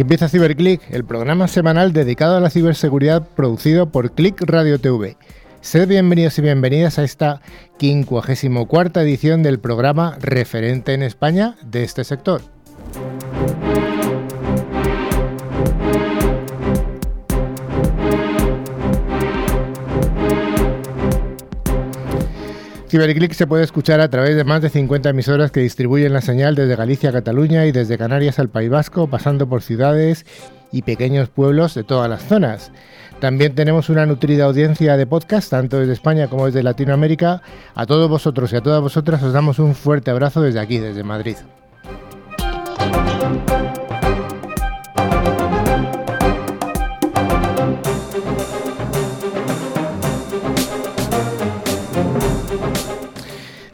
Empieza CiberClick, el programa semanal dedicado a la ciberseguridad producido por Click Radio TV. Sed bienvenidos y bienvenidas a esta 54 edición del programa referente en España de este sector. Ciberclick se puede escuchar a través de más de 50 emisoras que distribuyen la señal desde Galicia a Cataluña y desde Canarias al País Vasco, pasando por ciudades y pequeños pueblos de todas las zonas. También tenemos una nutrida audiencia de podcast, tanto desde España como desde Latinoamérica. A todos vosotros y a todas vosotras os damos un fuerte abrazo desde aquí, desde Madrid.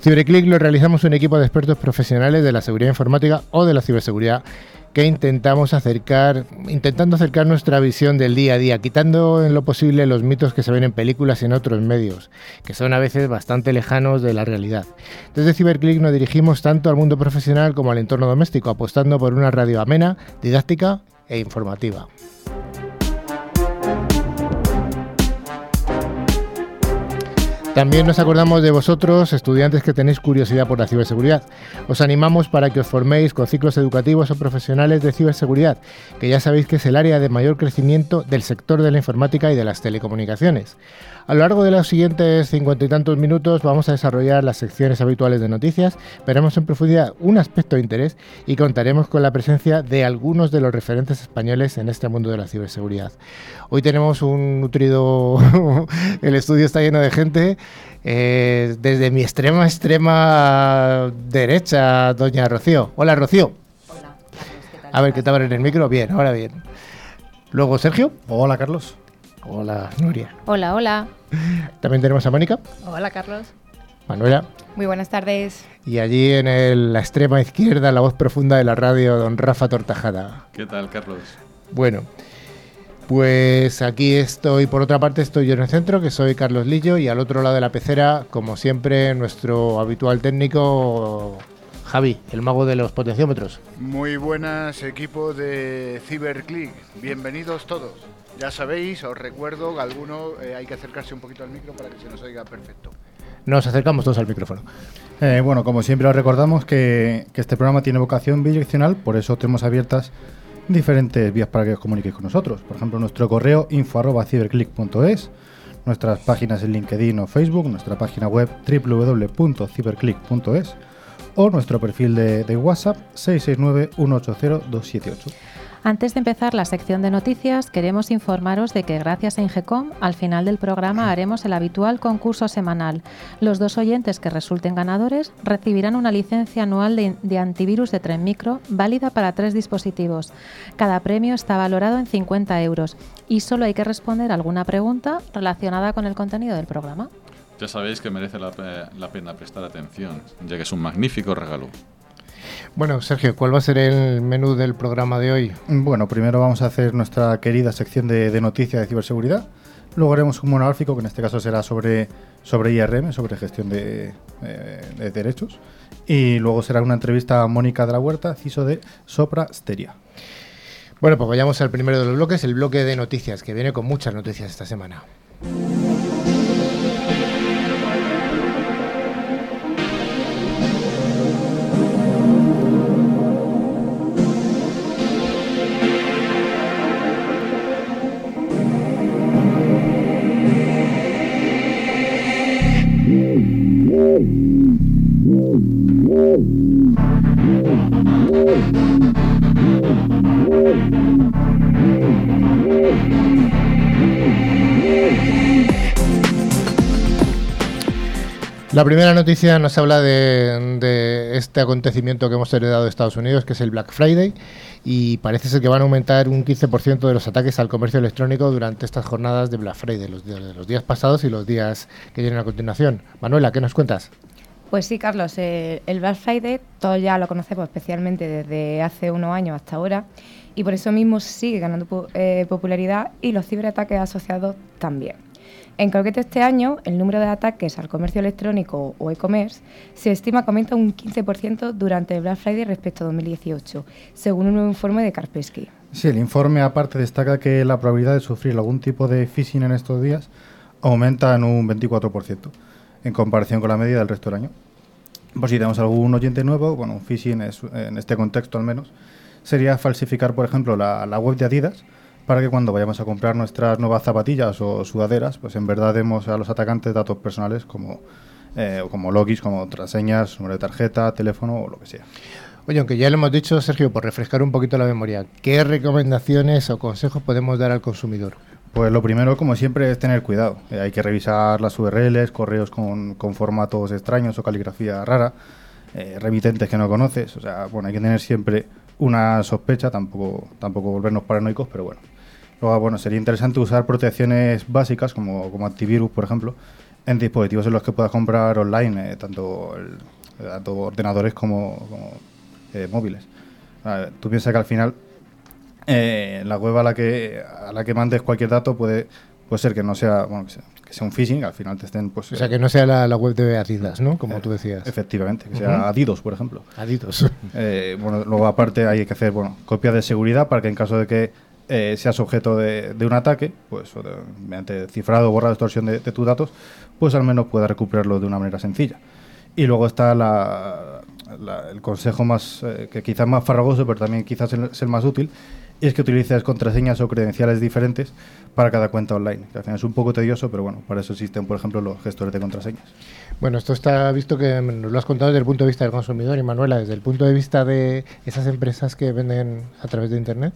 CiberClick lo realizamos un equipo de expertos profesionales de la seguridad informática o de la ciberseguridad que intentamos acercar, intentando acercar nuestra visión del día a día, quitando en lo posible los mitos que se ven en películas y en otros medios, que son a veces bastante lejanos de la realidad. Desde CiberClick nos dirigimos tanto al mundo profesional como al entorno doméstico, apostando por una radio amena, didáctica e informativa. También nos acordamos de vosotros, estudiantes que tenéis curiosidad por la ciberseguridad. Os animamos para que os forméis con ciclos educativos o profesionales de ciberseguridad, que ya sabéis que es el área de mayor crecimiento del sector de la informática y de las telecomunicaciones. A lo largo de los siguientes cincuenta y tantos minutos vamos a desarrollar las secciones habituales de noticias, veremos en profundidad un aspecto de interés y contaremos con la presencia de algunos de los referentes españoles en este mundo de la ciberseguridad. Hoy tenemos un nutrido, el estudio está lleno de gente, eh, desde mi extrema, extrema derecha, doña Rocío. Hola Rocío. Hola. A ver, ¿qué tal en el micro? Bien, ahora bien. Luego Sergio. Hola Carlos. Hola, Nuria. Hola, hola. También tenemos a Mónica. Hola, Carlos. Manuela. Muy buenas tardes. Y allí en la extrema izquierda, la voz profunda de la radio, don Rafa Tortajada. ¿Qué tal, Carlos? Bueno, pues aquí estoy, por otra parte, estoy yo en el centro, que soy Carlos Lillo, y al otro lado de la pecera, como siempre, nuestro habitual técnico, Javi, el mago de los potenciómetros. Muy buenas, equipo de CiberClick. Bienvenidos todos. Ya sabéis, os recuerdo que alguno eh, hay que acercarse un poquito al micro para que se nos oiga perfecto. Nos acercamos todos al micrófono. Eh, bueno, como siempre os recordamos que, este programa tiene vocación bidireccional, por eso tenemos abiertas diferentes vías para que os comuniquéis con nosotros. Por ejemplo, nuestro correo info.ciberclick.es, nuestras páginas en LinkedIn o Facebook, nuestra página web www.ciberclick.es o nuestro perfil de, de WhatsApp 669 180 278. Antes de empezar la sección de noticias, queremos informaros de que gracias a Ingecom, al final del programa haremos el habitual concurso semanal. Los dos oyentes que resulten ganadores recibirán una licencia anual de, antivirus de Tren Micro válida para tres dispositivos. Cada premio está valorado en 50 euros y solo hay que responder alguna pregunta relacionada con el contenido del programa. Ya sabéis que merece la pena prestar atención, ya que es un magnífico regalo. Bueno, Sergio, ¿cuál va a ser el menú del programa de hoy? Bueno, primero vamos a hacer nuestra querida sección de, noticias de ciberseguridad. Luego haremos un monográfico que en este caso será sobre, sobre IRM, sobre gestión de, eh, derechos. Y luego será una entrevista a Mónica de la Huerta, CISO de Sopra Steria. Bueno, pues vayamos al primero de los bloques, el bloque de noticias, que viene con muchas noticias esta semana. La primera noticia nos habla de, este acontecimiento que hemos heredado de Estados Unidos, que es el Black Friday, y parece ser que van a aumentar un 15% de los ataques al comercio electrónico durante estas jornadas de Black Friday, los, los días pasados y los días que vienen a continuación. Manuela, ¿qué nos cuentas? Pues sí, Carlos, eh, el Black Friday todos ya lo conocemos especialmente desde hace unos años hasta ahora y por eso mismo sigue ganando eh, popularidad y los ciberataques asociados también. En concreto, este año, el número de ataques al comercio electrónico o e-commerce se estima que aumenta un 15% durante el Black Friday respecto a 2018, según un nuevo informe de Kaspersky. Sí, el informe aparte destaca que la probabilidad de sufrir algún tipo de phishing en estos días aumenta en un 24% en comparación con la media del resto del año. Por si tenemos algún oyente nuevo, bueno, un phishing en este contexto al menos, sería falsificar, por ejemplo, la, web de Adidas para que cuando vayamos a comprar nuestras nuevas zapatillas o sudaderas, pues en verdad demos a los atacantes datos personales como, eh, como logins, como contraseñas, número de tarjeta, teléfono o lo que sea. Oye, aunque ya lo hemos dicho, Sergio, por refrescar un poquito la memoria, ¿qué recomendaciones o consejos podemos dar al consumidor? Pues lo primero, como siempre, es tener cuidado. Eh, hay que revisar las URLs, correos con, con formatos extraños o caligrafía rara, eh, remitentes que no conoces. O sea, bueno, hay que tener siempre una sospecha, tampoco, tampoco volvernos paranoicos, pero bueno. Luego, bueno, sería interesante usar protecciones básicas como, como antivirus, por ejemplo, en dispositivos en los que puedas comprar online, eh, tanto, el- tanto ordenadores como, móviles. A ver, tú piensas que al final eh, la web a la que a la que mandes cualquier dato puede, puede ser que no sea, bueno, que sea, que sea un phishing, al final te estén pues O sea, que no sea la, la web de Adidas, ¿no? Como eh, tú decías. Efectivamente, que sea Ujú. Adidas, por ejemplo. Adidas. Eh, bueno, luego aparte hay que hacer bueno, copias de seguridad para que en caso de que eh, seas objeto de, de un ataque, pues o de- mediante cifrado, borrado, extorsión de, de tus datos, pues al menos puedas recuperarlo de una manera sencilla. Y luego está la- la- el consejo más, eh, que quizás más farragoso, pero también quizás es el más útil, es que utilices contraseñas o credenciales diferentes para cada cuenta online. Que al final es un poco tedioso, pero bueno, para eso existen, por ejemplo, los gestores de contraseñas. Bueno, esto está visto que nos lo has contado desde el punto de vista del consumidor y Manuela, desde el punto de vista de esas empresas que venden a través de Internet.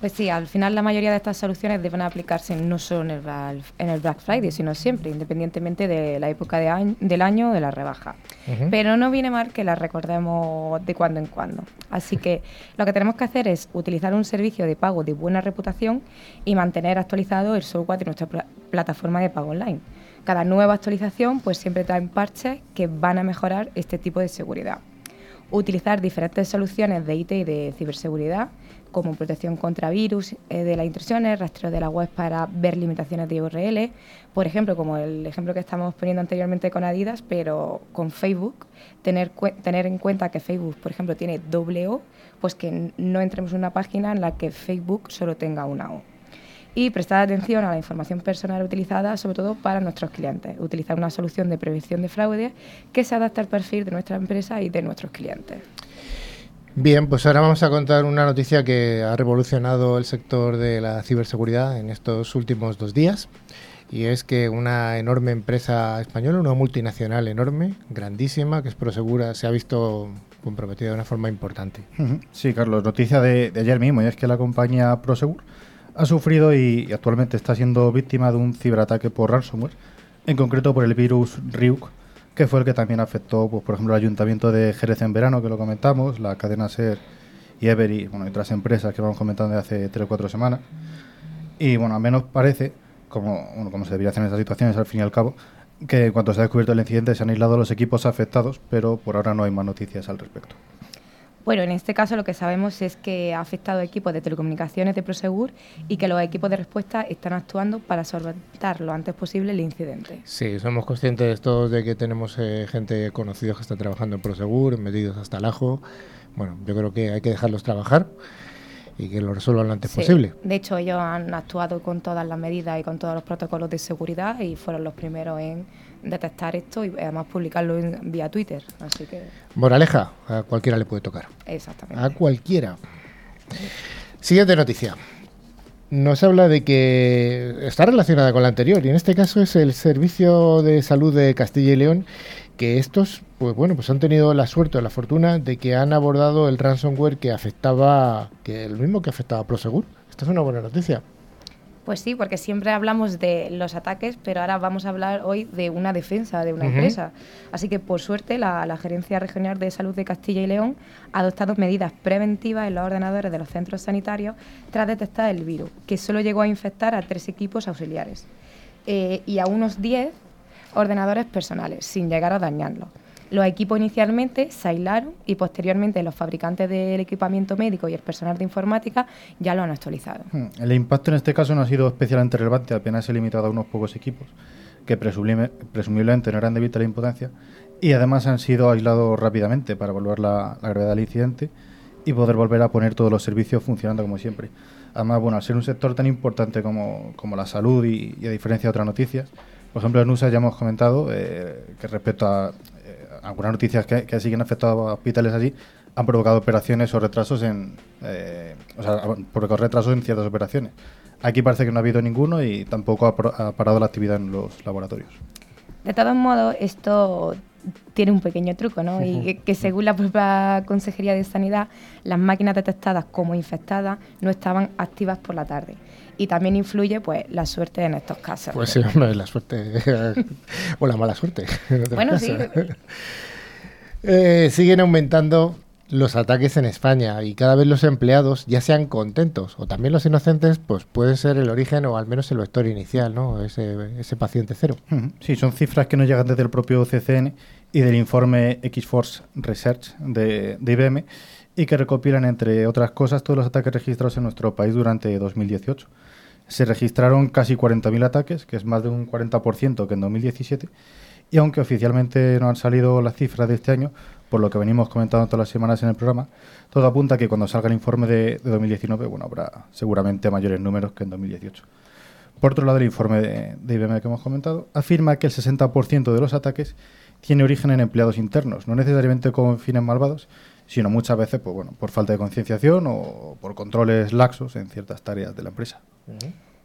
Pues sí, al final la mayoría de estas soluciones deben aplicarse no solo en el, en el Black Friday, sino siempre, independientemente de la época de año- del año o de la rebaja. Pero no viene mal que las recordemos de cuando en cuando. Así que lo que tenemos que hacer es utilizar un servicio de pago de buena reputación y mantener actualizado el software de nuestra pla- plataforma de pago online. Cada nueva actualización pues siempre trae parches que van a mejorar este tipo de seguridad. Utilizar diferentes soluciones de IT y de ciberseguridad como protección contra virus eh, de las intrusiones, rastreo de la web para ver limitaciones de URL, por ejemplo, como el ejemplo que estamos poniendo anteriormente con Adidas, pero con Facebook, tener, tener en cuenta que Facebook, por ejemplo, tiene doble O, pues que no entremos en una página en la que Facebook solo tenga una O. Y prestar atención a la información personal utilizada, sobre todo para nuestros clientes. Utilizar una solución de prevención de fraude que se adapte al perfil de nuestra empresa y de nuestros clientes. Bien, pues ahora vamos a contar una noticia que ha revolucionado el sector de la ciberseguridad en estos últimos dos días. Y es que una enorme empresa española, una multinacional enorme, grandísima, que es Prosegura, se ha visto comprometida de una forma importante. Sí, Carlos, noticia de, de ayer mismo, y es que la compañía Prosegur ha sufrido y, y actualmente está siendo víctima de un ciberataque por ransomware, en concreto por el virus Ryuk, que fue el que también afectó, pues, por ejemplo, el ayuntamiento de Jerez en verano, que lo comentamos, la cadena SER y Ever y, bueno, y otras empresas que vamos comentando de hace 3 o 4 semanas. Y bueno, al menos parece, como, bueno, como se debería hacer en estas situaciones al fin y al cabo, que en cuanto se ha descubierto el incidente se han aislado los equipos afectados, pero por ahora no hay más noticias al respecto. Bueno, en este caso lo que sabemos es que ha afectado a equipos de telecomunicaciones de Prosegur y que los equipos de respuesta están actuando para solventar lo antes posible el incidente. Sí, somos conscientes todos de que tenemos eh, gente conocida que está trabajando en Prosegur, metidos hasta el ajo. Bueno, yo creo que hay que dejarlos trabajar y que lo resuelvan lo antes Sí. posible. De hecho, ellos han actuado con todas las medidas y con todos los protocolos de seguridad y fueron los primeros en detectar esto y además publicarlo en, vía Twitter. Así que, Moraleja, a cualquiera le puede tocar. exactamente. A cualquiera. Siguiente noticia. Nos habla de que está relacionada con la anterior y en este caso es el Servicio de Salud de Castilla y León que estos, pues bueno, pues han tenido la suerte o la fortuna de que han abordado el ransomware que afectaba, que el mismo que afectaba a Prosegur. Esta es una buena noticia. Pues sí, porque siempre hablamos de los ataques, pero ahora vamos a hablar hoy de una defensa de una empresa. Así que, por suerte, la, la Gerencia Regional de Salud de Castilla y León ha adoptado medidas preventivas en los ordenadores de los centros sanitarios tras detectar el virus, que solo llegó a infectar a tres equipos auxiliares eh, y a unos 10 ordenadores personales, sin llegar a dañarlos. Los equipos inicialmente se aislaron y posteriormente los fabricantes del equipamiento médico y el personal de informática ya lo han actualizado. Hmm, El impacto en este caso no ha sido especialmente relevante, apenas se ha limitado a unos pocos equipos que presumiblemente no eran de vital importancia y además han sido aislados rápidamente para evaluar la, la gravedad del incidente y poder volver a poner todos los servicios funcionando como siempre. Además, bueno, al ser un sector tan importante como, la salud y, a diferencia de otras noticias, por ejemplo, en USA ya hemos comentado eh, que respecto a algunas noticias que, que siguen afectado a hospitales allí, han provocado operaciones o retrasos en, eh, o sea, han provocado retrasos en ciertas operaciones. Aquí parece que no ha habido ninguno y tampoco ha, parado la actividad en los laboratorios. De todos modos, esto tiene un pequeño truco, ¿no? Y que, que según la propia Consejería de Sanidad, las máquinas detectadas como infectadas no estaban activas por la tarde. Y también influye, pues, la suerte en estos casos. Pues sí, hombre, la suerte. o la mala suerte. Bueno, sí. Eh, siguen aumentando los ataques en España y cada vez los empleados, ya sean contentos o también los inocentes, pues puede ser el origen o al menos el vector inicial, ¿no? Ese, ese paciente cero. Sí, son cifras que nos llegan desde el propio CCN y del informe X-Force Research de, de IBM y que recopilan, entre otras cosas, todos los ataques registrados en nuestro país durante 2018. Se registraron casi 40.000 ataques, que es más de un 40% que en 2017, y aunque oficialmente no han salido las cifras de este año, por lo que venimos comentando todas las semanas en el programa, todo apunta a que cuando salga el informe de, de 2019, bueno, habrá seguramente mayores números que en 2018. Por otro lado, el informe de, IBM que hemos comentado afirma que el 60% de los ataques tiene origen en empleados internos, no necesariamente con fines malvados, sino muchas veces pues, bueno, por falta de concienciación o por controles laxos en ciertas tareas de la empresa.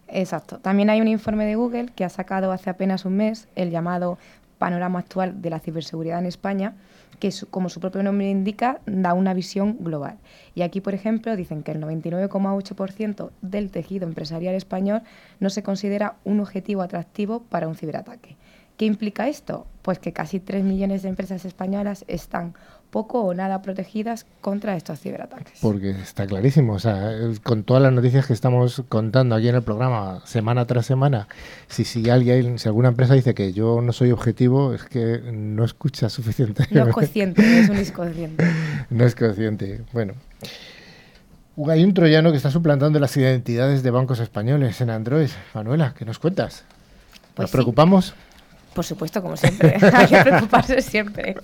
Exacto. También hay un informe de Google que ha sacado hace apenas un mes el llamado Panorama Actual de la Ciberseguridad en España, que como su propio nombre indica, da una visión global. Y aquí, por ejemplo, dicen que el 99,8% del tejido empresarial español no se considera un objetivo atractivo para un ciberataque. ¿Qué implica esto? Pues que casi 3 millones de empresas españolas están poco o nada protegidas contra estos ciberataques. Porque está clarísimo, o sea, con todas las noticias que estamos contando aquí en el programa, semana tras semana, si, si alguien, si alguna empresa dice que yo no soy objetivo, es que no escucha suficiente. No es consciente, es un inconsciente. No es consciente. Bueno. Hay un troyano que está suplantando las identidades de bancos españoles en Android. Manuela, ¿qué nos cuentas? ¿Nos Pues sí. preocupamos? Por supuesto, como siempre. Hay que preocuparse siempre.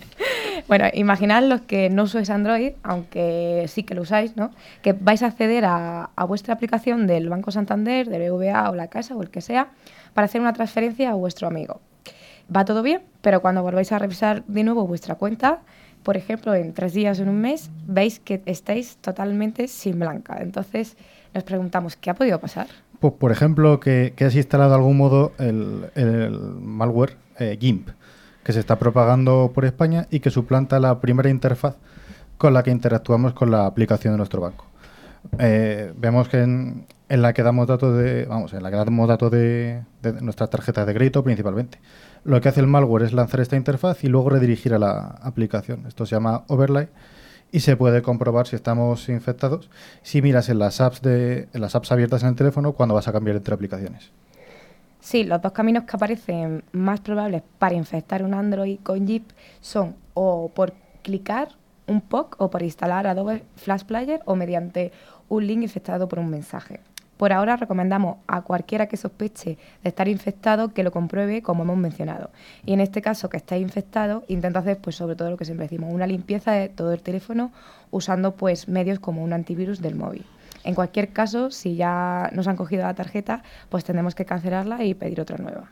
Bueno, imaginad los que no usáis Android, aunque sí que lo usáis, ¿no? Que vais a acceder a, a vuestra aplicación del Banco Santander, del BVA o la Casa o el que sea, para hacer una transferencia a vuestro amigo. Va todo bien, pero cuando volváis a revisar de nuevo vuestra cuenta, por ejemplo, en tres días o en un mes, veis que estáis totalmente sin blanca. Entonces, nos preguntamos, ¿qué ha podido pasar? Pues, por ejemplo, que, que has instalado de algún modo el, el malware eh, GIMP, que se está propagando por España y que suplanta la primera interfaz con la que interactuamos con la aplicación de nuestro banco. Eh, vemos que en, la que damos datos de, vamos, en la que damos datos de, de nuestras tarjetas de crédito principalmente. Lo que hace el malware es lanzar esta interfaz y luego redirigir a la aplicación. Esto se llama overlay y se puede comprobar si estamos infectados si miras en las apps de las apps abiertas en el teléfono cuando vas a cambiar entre aplicaciones. Sí, los dos caminos que aparecen más probables para infectar un Android con Jeep son o por clicar un POC o por instalar Adobe Flash Player o mediante un link infectado por un mensaje. Por ahora recomendamos a cualquiera que sospeche de estar infectado que lo compruebe como hemos mencionado. Y en este caso que estáis infectado, intenta hacer pues sobre todo lo que siempre decimos, una limpieza de todo el teléfono usando pues medios como un antivirus del móvil. En cualquier caso, si ya nos han cogido la tarjeta, pues tendremos que cancelarla y pedir otra nueva.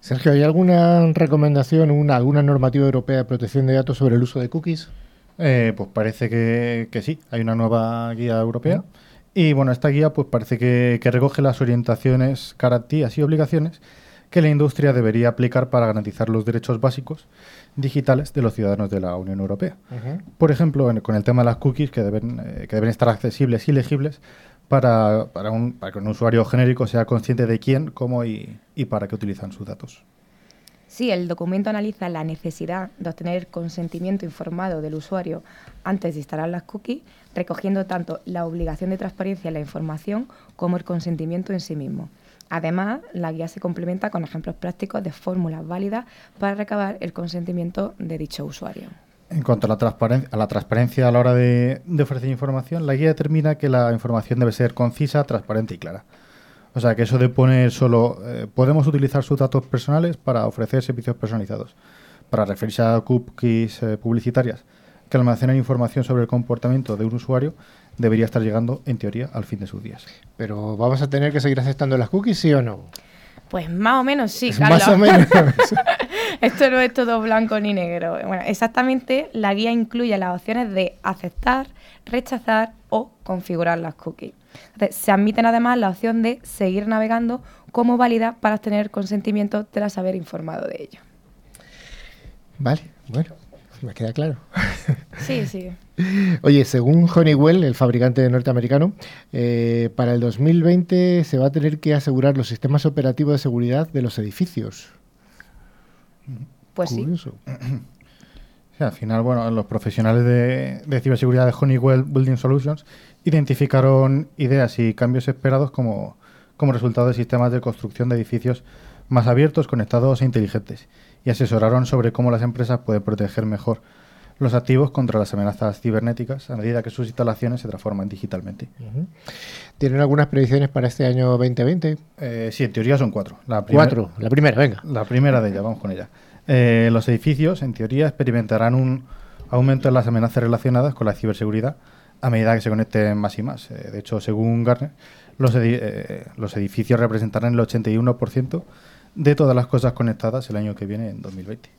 Sergio, ¿hay alguna recomendación, una, alguna normativa europea de protección de datos sobre el uso de cookies? Eh, pues parece que, que sí, hay una nueva guía europea. Y bueno, esta guía pues parece que, que recoge las orientaciones, garantías y obligaciones que la industria debería aplicar para garantizar los derechos básicos digitales de los ciudadanos de la Unión Europea. Por ejemplo, en- con el tema de las cookies, que deben, eh, que deben estar accesibles y legibles para, para, un, para que un usuario genérico sea consciente de quién, cómo y, y para qué utilizan sus datos. Sí, el documento analiza la necesidad de obtener consentimiento informado del usuario antes de instalar las cookies, recogiendo tanto la obligación de transparencia en la información como el consentimiento en sí mismo. Además, la guía se complementa con ejemplos prácticos de fórmulas válidas para recabar el consentimiento de dicho usuario. En cuanto a la, transparen- a la transparencia a la hora de, de ofrecer información, la guía determina que la información debe ser concisa, transparente y clara. O sea, que eso de poner solo, eh, podemos utilizar sus datos personales para ofrecer servicios personalizados. Para referirse a cookies eh, publicitarias, que almacenan información sobre el comportamiento de un usuario debería estar llegando, en teoría, al fin de sus días. Pero vamos a tener que seguir aceptando las cookies, ¿sí o no? Pues más o menos sí, Carlos. Más o menos. Esto no es todo blanco ni negro. Bueno, exactamente, la guía incluye las opciones de aceptar, rechazar o configurar las cookies. Entonces, se admiten además la opción de seguir navegando como válida para obtener consentimiento tras haber informado de ello. vale, bueno, me queda claro. Sí, sí. Oye, según Honeywell, el fabricante norteamericano, eh, para el 2020 se va a tener que asegurar los sistemas operativos de seguridad de los edificios. Pues sí. Al final, bueno, los profesionales de, de ciberseguridad de Honeywell Building Solutions identificaron ideas y cambios esperados como, como resultado de sistemas de construcción de edificios más abiertos, conectados e inteligentes, y asesoraron sobre cómo las empresas pueden proteger mejor los activos contra las amenazas cibernéticas a medida que sus instalaciones se transforman digitalmente. ¿Tienen algunas predicciones para este año 2020? Eh, sí, en teoría son cuatro. La Cuatro, la primera, venga. La primera de ellas, vamos con ella. Eh, los edificios, en teoría, experimentarán un aumento en las amenazas relacionadas con la ciberseguridad a medida que se conecten más y más. Eh, de hecho, según Gartner, los, edi- eh, los edificios representarán el 81% de todas las cosas conectadas el año que viene, en 2020.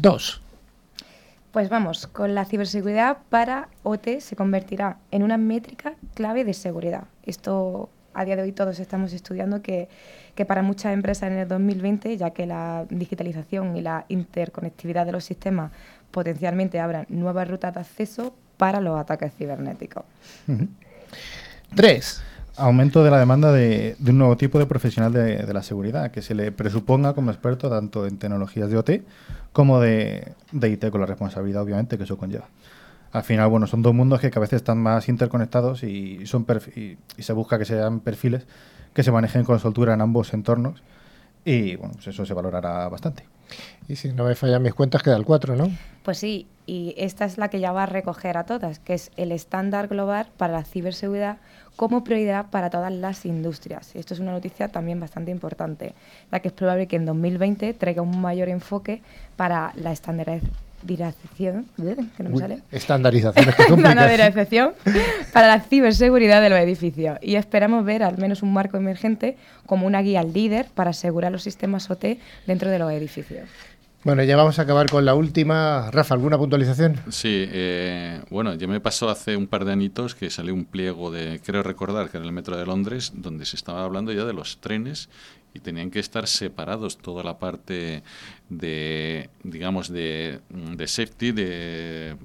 Dos. Pues vamos, con la ciberseguridad para OT se convertirá en una métrica clave de seguridad. Esto a día de hoy todos estamos estudiando que, que para muchas empresas en el 2020, ya que la digitalización y la interconectividad de los sistemas potencialmente abran nuevas rutas de acceso para los ataques cibernéticos. Tres. Aumento de la demanda de, de un nuevo tipo de profesional de, de la seguridad, que se le presuponga como experto tanto en tecnologías de OT como de, de IT, con la responsabilidad, obviamente, que eso conlleva. Al final, bueno, son dos mundos que cada vez están más interconectados y, son y, y se busca que sean perfiles que se manejen con soltura en ambos entornos y, bueno, pues eso se valorará bastante. Y si no me fallan mis cuentas, queda el cuatro, ¿no? Pues sí, y esta es la que ya va a recoger a todas, que es el estándar global para la ciberseguridad como prioridad para todas las industrias. Y esto es una noticia también bastante importante, ya que es probable que en 2020 traiga un mayor enfoque para la estandarización, que no me Uy, sale, Estandarizaciones que complican. estandarización para la ciberseguridad de los edificios. Y esperamos ver al menos un marco emergente como una guía líder para asegurar los sistemas OT dentro de los edificios. Bueno, ya vamos a acabar con la última. Rafa, ¿alguna puntualización? Sí, eh, bueno, ya me pasó hace un par de añitos que salió un pliego de, creo recordar que era el metro de Londres, donde se estaba hablando ya de los trenes y tenían que estar separados toda la parte de, digamos, de, de safety, de,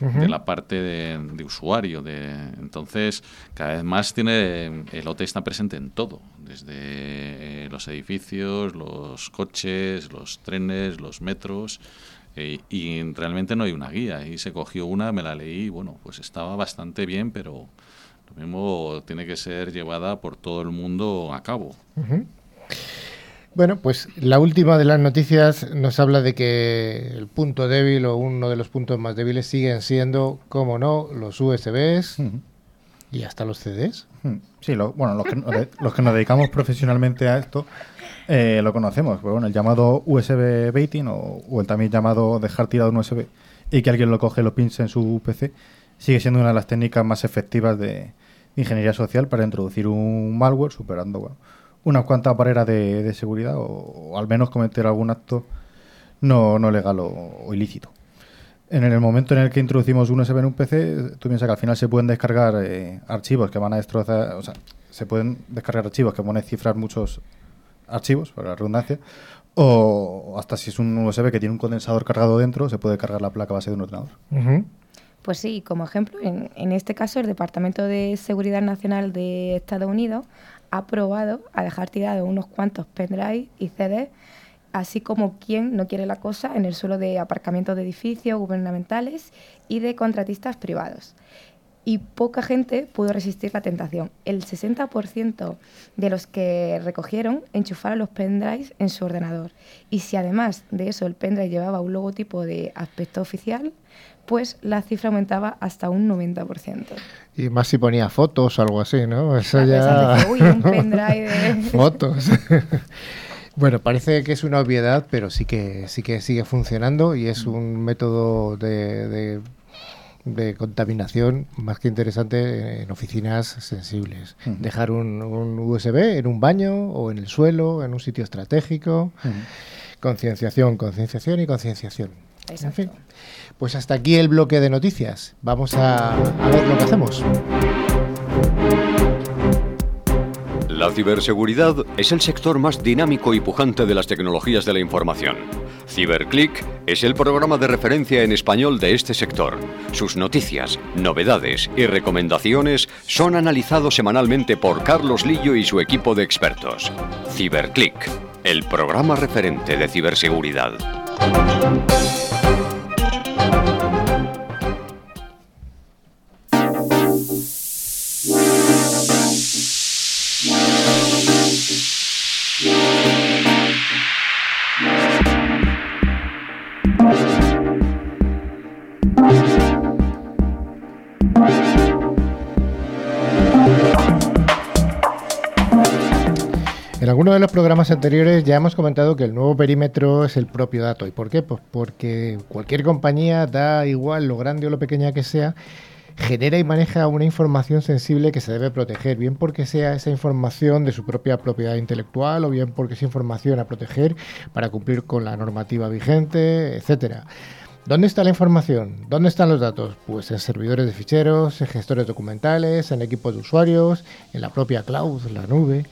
de la parte de, de usuario. De, entonces, cada vez más tiene el OT está presente en todo, desde eh, los edificios, los coches, los trenes, los metros. Eh, y realmente no hay una guía. Y se cogió una, me la leí, y bueno, pues estaba bastante bien, pero lo mismo tiene que ser llevada por todo el mundo a cabo. Ujú. Bueno, pues la última de las noticias nos habla de que el punto débil o uno de los puntos más débiles siguen siendo, como no, los USBs y hasta los CDs. Sí, lo- bueno, los que, los que nos dedicamos profesionalmente a esto eh, lo conocemos. Bueno, el llamado USB baiting o, o el también llamado dejar tirado un USB y que alguien lo coge y lo pinche en su PC sigue siendo una de las técnicas más efectivas de, de ingeniería social para introducir un malware superando bueno, unas cuantas barreras de, seguridad o, al menos cometer algún acto no, no legal o, ilícito. En el momento en el que introducimos un USB en un PC, tú piensas que al final se pueden descargar eh, archivos que van a destrozar, o sea, se pueden descargar archivos que van a cifrar muchos archivos, por la redundancia, o hasta si es un USB que tiene un condensador cargado dentro, se puede cargar la placa base de un ordenador. Ujú. Pues sí, como ejemplo, en, este caso el Departamento de Seguridad Nacional de Estados Unidos ha probado a dejar tirados unos cuantos pendrive y CD, así como quien no quiere la cosa en el suelo de aparcamientos de edificios gubernamentales y de contratistas privados. Y poca gente pudo resistir la tentación. El 60% de los que recogieron enchufaron los pendrives en su ordenador. Y si además de eso el pendrive llevaba un logotipo de aspecto oficial, pues la cifra aumentaba hasta un 90%. Y más si ponía fotos o algo así, ¿no? Eso Claro, ya... "Uy, un pendrive de-". fotos. bueno, parece que es una obviedad, pero sí que sí que sigue funcionando y es un método de, de de contaminación más que interesante en oficinas sensibles. Dejar un, USB en un baño o en el suelo, en un sitio estratégico. Concienciación, concienciación y concienciación. En fin. Pues hasta aquí el bloque de noticias. Vamos a, a ver lo que hacemos. La ciberseguridad es el sector más dinámico y pujante de las tecnologías de la información. CiberClick es el programa de referencia en español de este sector. Sus noticias, novedades y recomendaciones son analizados semanalmente por Carlos Lillo y su equipo de expertos. CiberClick, el programa referente de ciberseguridad. En alguno de los programas anteriores ya hemos comentado que el nuevo perímetro es el propio dato. ¿Y por qué? Pues porque cualquier compañía, da igual lo grande o lo pequeña que sea, genera y maneja una información sensible que se debe proteger, bien porque sea esa información de su propia propiedad intelectual o bien porque es información a proteger para cumplir con la normativa vigente, etcétera. ¿Dónde está la información? ¿Dónde están los datos? Pues en servidores de ficheros, en gestores documentales, en equipos de usuarios, en la propia cloud, la nube.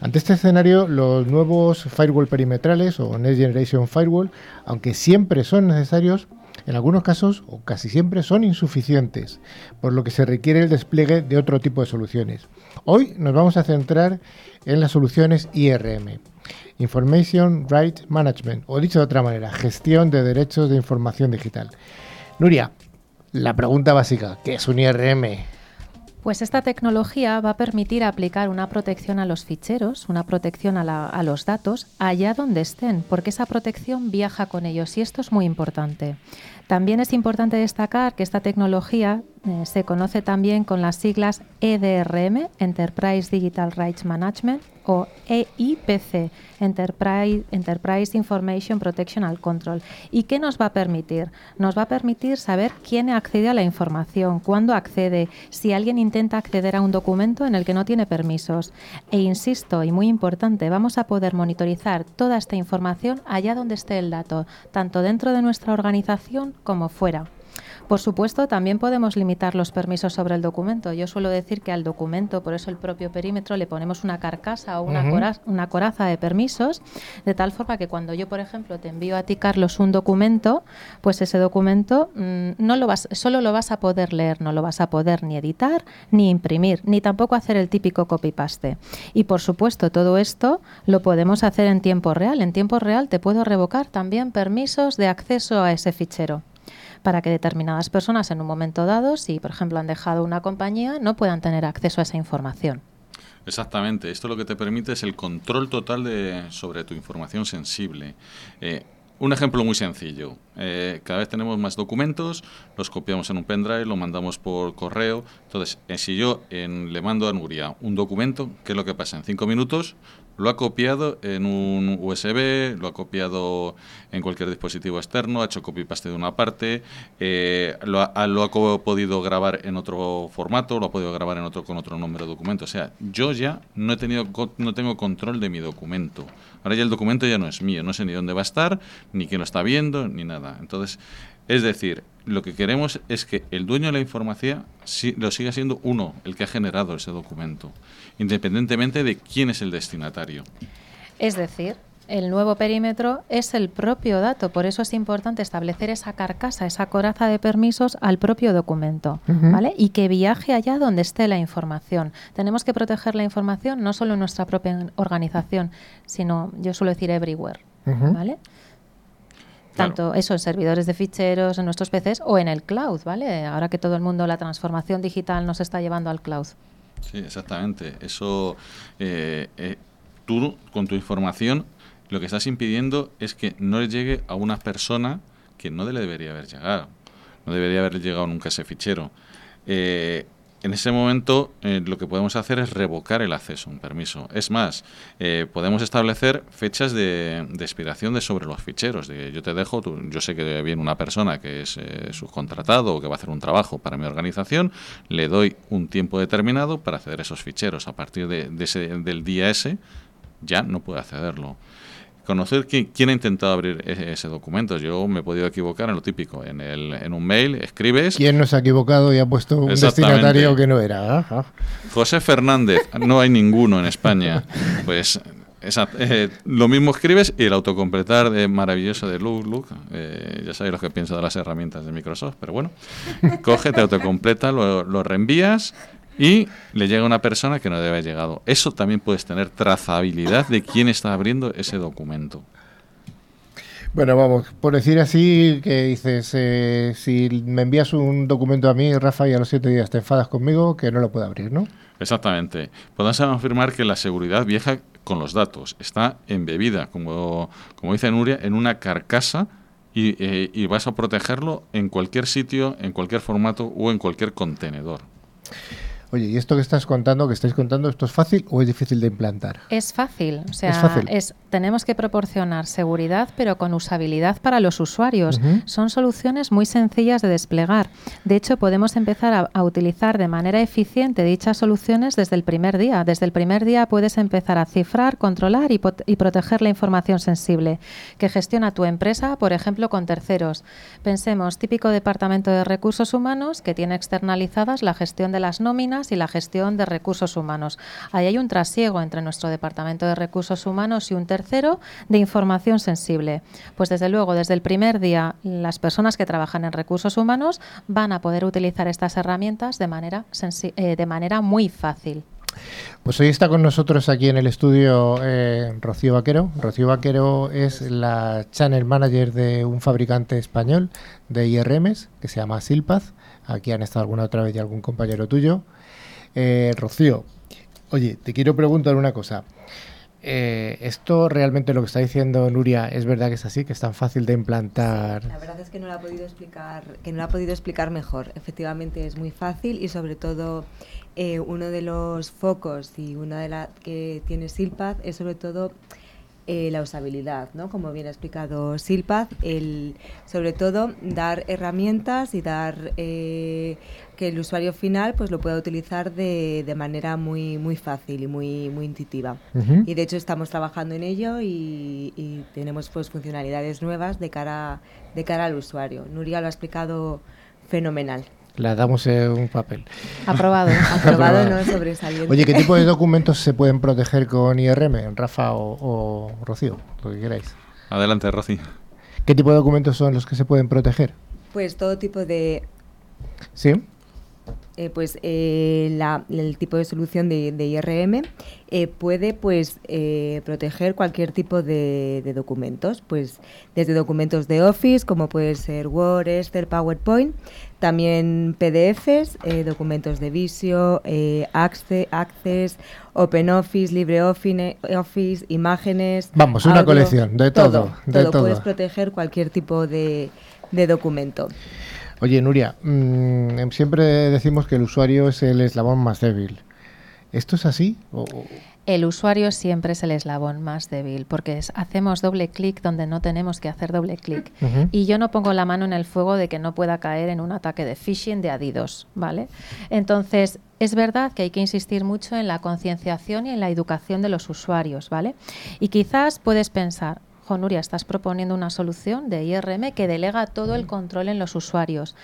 Ante este escenario, los nuevos firewall perimetrales o Next Generation Firewall, aunque siempre son necesarios, en algunos casos, o casi siempre, son insuficientes, por lo que se requiere el despliegue de otro tipo de soluciones. Hoy nos vamos a centrar en las soluciones IRM, Information Right Management, o dicho de otra manera, gestión de derechos de información digital. Nuria, la pregunta básica, ¿qué es un IRM? Pues esta tecnología va a permitir aplicar una protección a los ficheros, una protección a, los datos, allá donde estén, porque esa protección viaja con ellos y esto es muy importante. También es importante destacar que esta tecnología eh, se conoce también con las siglas EDRM, Enterprise Digital Rights Management, o EIPC, Enterprise, Information Protection and Control. ¿Y qué nos va a permitir? Nos va a permitir saber quién accede a la información, cuándo accede, si alguien intenta acceder a un documento en el que no tiene permisos. E insisto, y muy importante, vamos a poder monitorizar toda esta información allá donde esté el dato, tanto dentro de nuestra organización como fuera. Por supuesto, también podemos limitar los permisos sobre el documento. Yo suelo decir que al documento, por eso el propio perímetro, le ponemos una carcasa o una, coraza, una coraza de permisos, de tal forma que cuando yo, por ejemplo, te envío a ti, Carlos, un documento, pues ese documento mm, no lo vas, solo lo vas a poder leer, no lo vas a poder ni editar, ni imprimir, ni tampoco hacer el típico copy-paste. Y por supuesto, todo esto lo podemos hacer en tiempo real. En tiempo real te puedo revocar también permisos de acceso a ese fichero para que determinadas personas en un momento dado, si por ejemplo han dejado una compañía, no puedan tener acceso a esa información. Exactamente, esto lo que te permite es el control total sobre tu información sensible. Eh, un ejemplo muy sencillo. Eh, cada vez tenemos más documentos, los copiamos en un pendrive, lo mandamos por correo. Entonces, eh, si yo le mando a Nuria un documento, ¿qué es lo que pasa? En cinco minutos lo ha copiado en un USB, lo ha copiado en cualquier dispositivo externo, ha hecho copy-paste de una parte, eh, lo, ha, lo, ha, podido grabar en otro formato, lo ha podido grabar en otro con otro número de documento. O sea, yo ya no, he tenido, no tengo control de mi documento. Ahora ya el documento ya no es mío, no sé ni dónde va a estar, ni quién lo está viendo, ni nada. Entonces, es decir, lo que queremos es que el dueño de la información lo siga siendo uno, el que ha generado ese documento, independientemente de quién es el destinatario. Es decir, el nuevo perímetro es el propio dato, por eso es importante establecer esa carcasa, esa coraza de permisos al propio documento, ¿vale? Y que viaje allá donde esté la información. Tenemos que proteger la información no solo en nuestra propia organización, sino, yo suelo decir, everywhere, ¿vale? Tanto eso en servidores de ficheros, en nuestros PCs o en el cloud, ¿vale? Ahora que todo el mundo, la transformación digital nos está llevando al cloud. Sí, exactamente. Eso, eh, eh, tú con tu información lo que estás impidiendo es que no le llegue a una persona que no le debería haber llegado. No debería haber llegado nunca ese fichero. Eh, en ese momento eh, lo que podemos hacer es revocar el acceso, un permiso. Es más, eh, podemos establecer fechas de, expiración de sobre los ficheros. De, yo te dejo, yo sé que viene una persona que es eh, subcontratado o que va a hacer un trabajo para mi organización, le doy un tiempo determinado para acceder a esos ficheros. A partir de, ese, del día ese ya no puede accederlo conocer quién, ha intentado abrir e-, ese, documento. Yo me he podido equivocar en lo típico. En, el, en un mail escribes. ¿Quién nos ha equivocado y ha puesto un destinatario que no era? José Fernández. No hay ninguno en España. Pues eh, lo mismo escribes y el autocompletar de maravilloso de Look, eh, ya sabéis lo que pienso de las herramientas de Microsoft, pero bueno, coge, te autocompleta, lo, lo reenvías y le llega una persona que no debe haber llegado. Eso también puedes tener trazabilidad de quién está abriendo ese documento. Bueno, vamos, por decir así, que dices, eh, si me envías un documento a mí, Rafa, y a los siete días te enfadas conmigo, que no lo puedo abrir, ¿no? Exactamente. Podemos afirmar que la seguridad vieja con los datos está embebida, como, como dice Nuria, en una carcasa y, eh, y vas a protegerlo en cualquier sitio, en cualquier formato o en cualquier contenedor. Oye, ¿y esto que estás contando, que estáis contando, esto es fácil o es difícil de implantar? Es fácil, o sea, ¿Es tenemos que proporcionar seguridad, pero con usabilidad para los usuarios. Son soluciones muy sencillas de desplegar. De hecho, podemos empezar a, utilizar de manera eficiente dichas soluciones desde el primer día. Desde el primer día puedes empezar a cifrar, controlar y, y proteger la información sensible que gestiona tu empresa, por ejemplo, con terceros. Pensemos, típico departamento de recursos humanos que tiene externalizadas la gestión de las nóminas y la gestión de recursos humanos. Ahí hay un trasiego entre nuestro Departamento de Recursos Humanos y un tercero de información sensible. Pues desde luego, desde el primer día, las personas que trabajan en recursos humanos van a poder utilizar estas herramientas de manera, eh, de manera muy fácil. Pues hoy está con nosotros aquí en el estudio eh, Rocío Vaquero. Rocío Vaquero es la channel manager de un fabricante español de IRMs que se llama Silpaz. Aquí han estado alguna otra vez y algún compañero tuyo. Eh, Rocío, oye, te quiero preguntar una cosa. Eh, ¿Esto realmente lo que está diciendo Nuria es verdad que es así, que es tan fácil de implantar? la verdad es que no lo ha podido explicar, que no lo ha podido explicar mejor. Efectivamente es muy fácil y sobre todo eh, uno de los focos y una de las que tiene Silpad es sobre todo eh, la usabilidad, ¿no? Como bien ha explicado Silpad, el, sobre todo dar herramientas y dar eh, que el usuario final pues lo pueda utilizar de, de manera muy muy fácil y muy muy intuitiva. Y de hecho estamos trabajando en ello y, y, tenemos pues funcionalidades nuevas de cara de cara al usuario. Nuria lo ha explicado fenomenal. La damos un papel. Aprobado. Aprobado, no sobresaliente. Oye, ¿qué tipo de documentos se pueden proteger con IRM? Rafa o, Rocío, lo que queráis. Adelante, Rocío. ¿Qué tipo de documentos son los que se pueden proteger? Pues todo tipo de... ¿Sí? Eh, pues eh, el tipo de solución de, IRM eh, puede pues proteger cualquier tipo de, de, documentos, pues desde documentos de Office como puede ser Word, Excel, PowerPoint, también PDFs, eh, documentos de Visio, eh, Access, Access, OpenOffice, LibreOffice, Office, imágenes. Vamos, una colección de todo. de todo. Puedes proteger cualquier tipo de, de documento. Oye, Nuria, mm, siempre decimos que el usuario es el eslabón más débil. ¿Esto es así? O el usuario siempre es el eslabón más débil porque hacemos doble clic donde no tenemos que hacer doble clic. Y yo no pongo la mano en el fuego de que no pueda caer en un ataque de phishing de Adidos, ¿vale? Entonces, es verdad que hay que insistir mucho en la concienciación y en la educación de los usuarios, ¿vale? Y quizás puedes pensar, Jonuria, estás proponiendo una solución de IRM que delega todo el control en los usuarios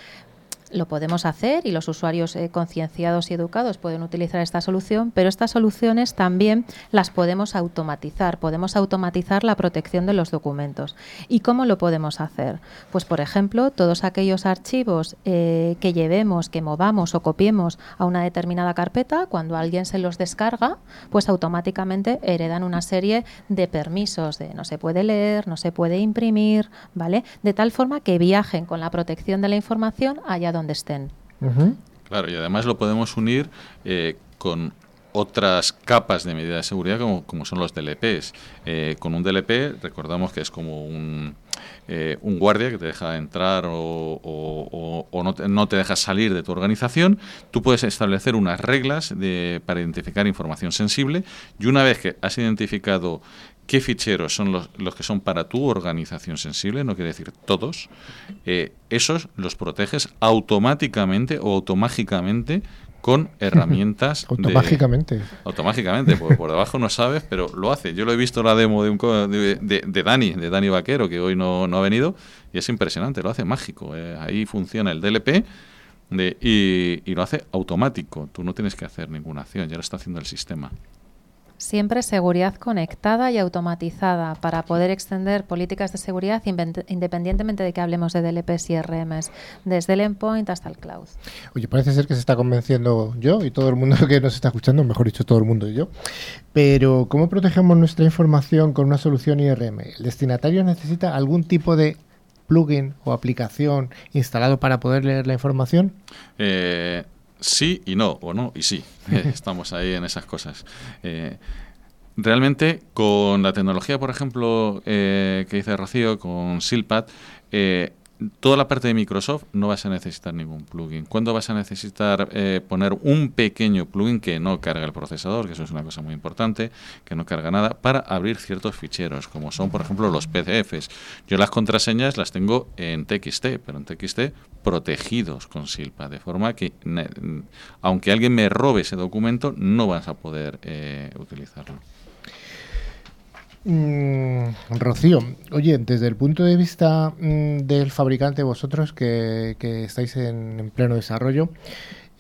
lo podemos hacer y los usuarios eh, concienciados y educados pueden utilizar esta solución, pero estas soluciones también las podemos automatizar. Podemos automatizar la protección de los documentos. ¿Y cómo lo podemos hacer? Pues, por ejemplo, todos aquellos archivos eh, que llevemos, que movamos o copiemos a una determinada carpeta, cuando alguien se los descarga, pues automáticamente heredan una serie de permisos de no se puede leer, no se puede imprimir, ¿vale? De tal forma que viajen con la protección de la información allá donde donde estén. Claro, y además lo podemos unir eh, con otras capas de medida de seguridad como, como son los DLPs. Eh, con un DLP recordamos que es como un, eh, un guardia que te deja entrar o, no, te, no, te, deja salir de tu organización, tú puedes establecer unas reglas de, para identificar información sensible y una vez que has identificado qué ficheros son los, los, que son para tu organización sensible, no quiere decir todos, eh, esos los proteges automáticamente o automágicamente con herramientas. automágicamente. automágicamente, porque por debajo no sabes, pero lo hace. Yo lo he visto la demo de, un, de, de, Dani, de Dani Vaquero, que hoy no, no, ha venido, y es impresionante, lo hace mágico. Eh, ahí funciona el DLP de, y, y lo hace automático. Tú no tienes que hacer ninguna acción, ya lo está haciendo el sistema. Siempre seguridad conectada y automatizada para poder extender políticas de seguridad independientemente de que hablemos de DLPs y RMs, desde el endpoint hasta el cloud. Oye, parece ser que se está convenciendo yo y todo el mundo que nos está escuchando, mejor dicho, todo el mundo y yo. Pero, ¿cómo protegemos nuestra información con una solución IRM? ¿El destinatario necesita algún tipo de plugin o aplicación instalado para poder leer la información? Eh, sí y no, o no y sí. Estamos ahí en esas cosas. Eh, realmente, con la tecnología, por ejemplo, eh, que dice Rocío, con Silpad, eh, toda la parte de Microsoft no vas a necesitar ningún plugin. ¿Cuándo vas a necesitar eh, poner un pequeño plugin que no carga el procesador, que eso es una cosa muy importante, que no carga nada, para abrir ciertos ficheros, como son, por ejemplo, los PDFs? Yo las contraseñas las tengo en TXT, pero en TXT protegidos con SILPA, de forma que aunque alguien me robe ese documento, no vas a poder eh, utilizarlo. Mm, Rocío, oye, desde el punto de vista mm, del fabricante, vosotros que, estáis en, pleno desarrollo,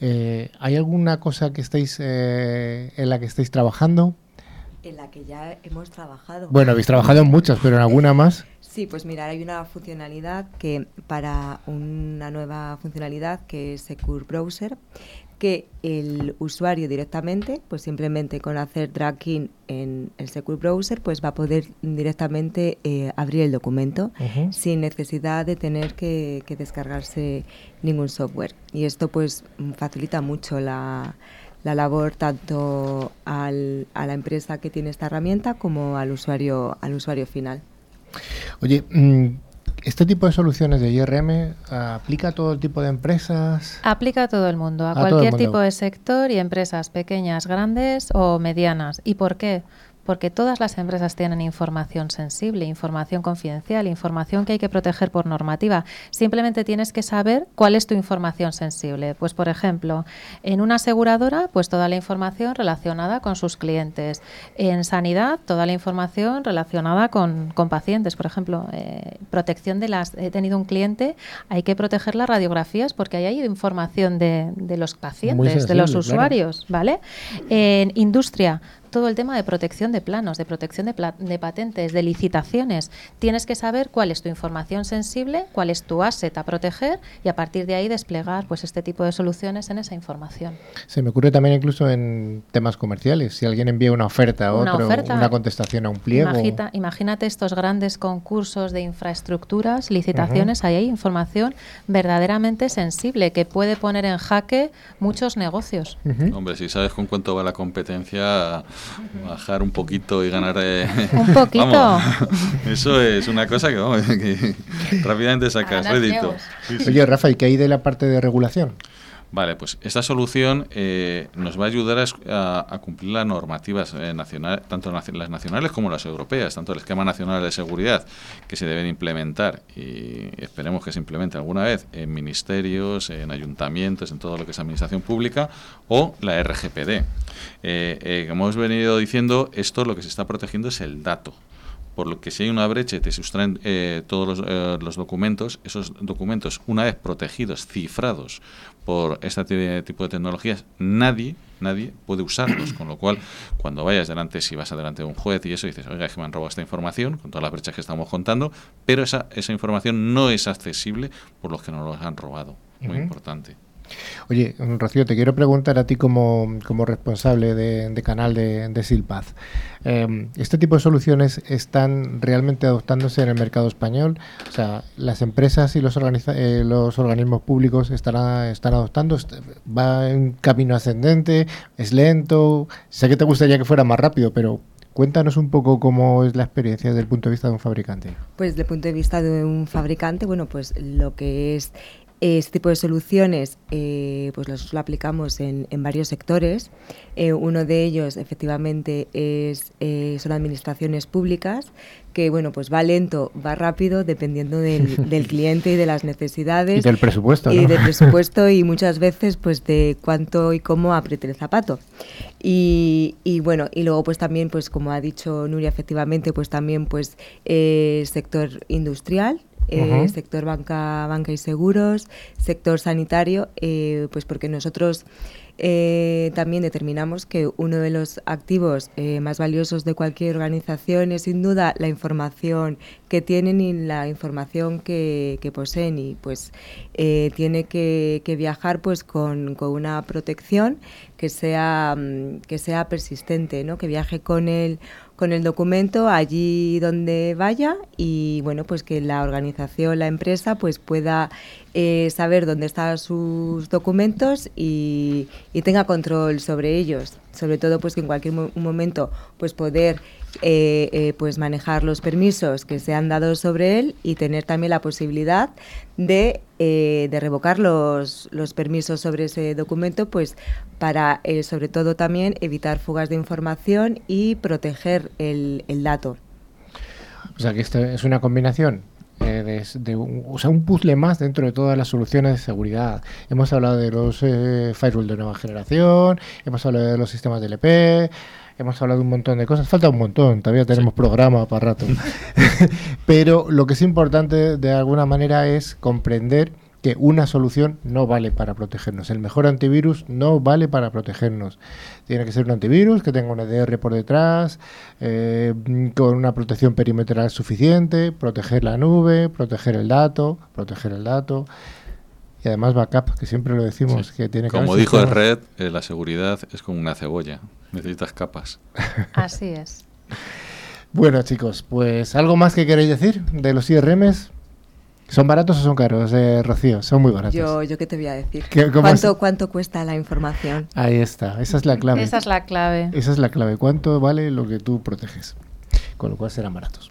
eh, ¿hay alguna cosa que estáis eh, en la que estáis trabajando? En la que ya hemos trabajado. Bueno, habéis trabajado en muchas, pero en alguna más. Sí, pues mira, hay una funcionalidad que para una nueva funcionalidad que es Secure Browser, que el usuario directamente, pues simplemente con hacer dragging en el Secure Browser, pues va a poder directamente eh, abrir el documento sin necesidad de tener que, descargarse ningún software. Y esto pues facilita mucho la, labor tanto al, a la empresa que tiene esta herramienta como al usuario, al usuario final. Oye, mm, ¿Este tipo de soluciones de IRM aplica a todo tipo de empresas? Aplica a todo el mundo, a, cualquier tipo de sector y empresas pequeñas, grandes o medianas. ¿Y por qué? Porque todas las empresas tienen información sensible, información confidencial, información que hay que proteger por normativa. Simplemente tienes que saber cuál es tu información sensible. Pues, por ejemplo, en una aseguradora, pues toda la información relacionada con sus clientes. En sanidad, toda la información relacionada con, pacientes. Por ejemplo, eh, protección de las... He tenido un cliente, hay que proteger las radiografías porque ahí hay información de, los pacientes, de los usuarios, ¿vale? En industria, todo el tema de protección de planos, de protección de, patentes, de licitaciones. Tienes que saber cuál es tu información sensible, cuál es tu asset a proteger y a partir de ahí desplegar pues este tipo de soluciones en esa información. Se me ocurre también incluso en temas comerciales. Si alguien envía una oferta a otro, una, contestación a un pliego. imagínate estos grandes concursos de infraestructuras, licitaciones, ahí hay información verdaderamente sensible que puede poner en jaque muchos negocios. Hombre, si sabes con cuánto va la competencia, bajar un poquito y ganar. Eh, un poquito. eso es una cosa que, vamos, que rápidamente sacas rédito. Oye, Rafa, ¿y qué hay de la parte de regulación? Vale, pues esta solución eh, nos va a ayudar a, cumplir las normativas eh, nacionales, tanto las nacionales como las europeas, tanto el esquema nacional de seguridad que se deben implementar y esperemos que se implemente alguna vez en ministerios, en ayuntamientos, en todo lo que es administración pública o la RGPD. Eh, como hemos venido diciendo, esto lo que se está protegiendo es el dato por lo que si hay una brecha y te sustraen eh, todos los, eh, los, documentos, esos documentos, una vez protegidos, cifrados por este tipo de tecnologías, nadie, nadie puede usarlos. Con lo cual, cuando vayas delante, si vas adelante de un juez y eso, dices, oiga, es que me han robado esta información, con todas las brechas que estamos contando, pero esa, esa información no es accesible por los que no los han robado. Muy importante. Oye, Rocío, te quiero preguntar a ti como, responsable de, canal de, de Silpaz. Em, ¿Este tipo de soluciones están realmente adoptándose en el mercado español? O sea, ¿las empresas y los, eh, los organismos públicos están, están adoptando? ¿Va en camino ascendente? ¿Es lento? Sé que te gustaría que fuera más rápido, pero Cuéntanos un poco cómo es la experiencia desde el punto de vista de un fabricante. Pues desde el punto de vista de un fabricante, bueno, pues lo que es este tipo de soluciones eh, pues los, lo aplicamos en, en varios sectores. Eh, uno de ellos, efectivamente, es, eh, son administraciones públicas, que bueno, pues va lento, va rápido, dependiendo del, del cliente y de las necesidades. Y del presupuesto, Y ¿no? del presupuesto y muchas veces pues de cuánto y cómo apriete el zapato. Y, y bueno, y luego pues también, pues como ha dicho Nuria, efectivamente, pues también pues eh, sector industrial, eh, sector banca, banca y seguros, sector sanitario, eh, pues porque nosotros eh, también determinamos que uno de los activos más valiosos de cualquier organización es sin duda la información que tienen y la información que, que poseen y pues tiene que, que viajar pues con, con una protección que sea mm, que sea persistente, ¿no? que viaje con el con el documento allí donde vaya y bueno pues que la organización la empresa pues pueda eh, saber dónde están sus documentos y, y tenga control sobre ellos sobre todo pues que en cualquier mo- momento pues poder eh, eh, pues manejar los permisos que se han dado sobre él y tener también la posibilidad de, eh, de revocar los, los permisos sobre ese documento pues para eh, sobre todo también evitar fugas de información y proteger el, el dato. O sea que esto es una combinación de, de un, o sea, un puzzle más dentro de todas las soluciones de seguridad. Hemos hablado de los eh, firewall de nueva generación, hemos hablado de los sistemas de LP, hemos hablado de un montón de cosas. Falta un montón, todavía tenemos programa para rato. Pero lo que es importante de alguna manera es comprender que una solución no vale para protegernos. El mejor antivirus no vale para protegernos. Tiene que ser un antivirus que tenga un EDR por detrás, eh, con una protección perimetral suficiente, proteger la nube, proteger el dato, proteger el dato. Y además backup, que siempre lo decimos, Sí. que tiene que Como dijo el Red, eh, la seguridad es como una cebolla. Necesitas capas. Así es. Bueno, chicos, pues algo más que queréis decir de los IRMs. ¿Son baratos o son caros, eh, Rocío? Son muy baratos. Yo, yo qué te voy a decir. ¿Qué- cómo ¿Cuánto? ¿Cuánto cuesta la información? Ahí está, esa es la clave. Esa es la clave. Esa es la clave. ¿Cuánto vale lo que tú proteges? Con lo cual serán baratos.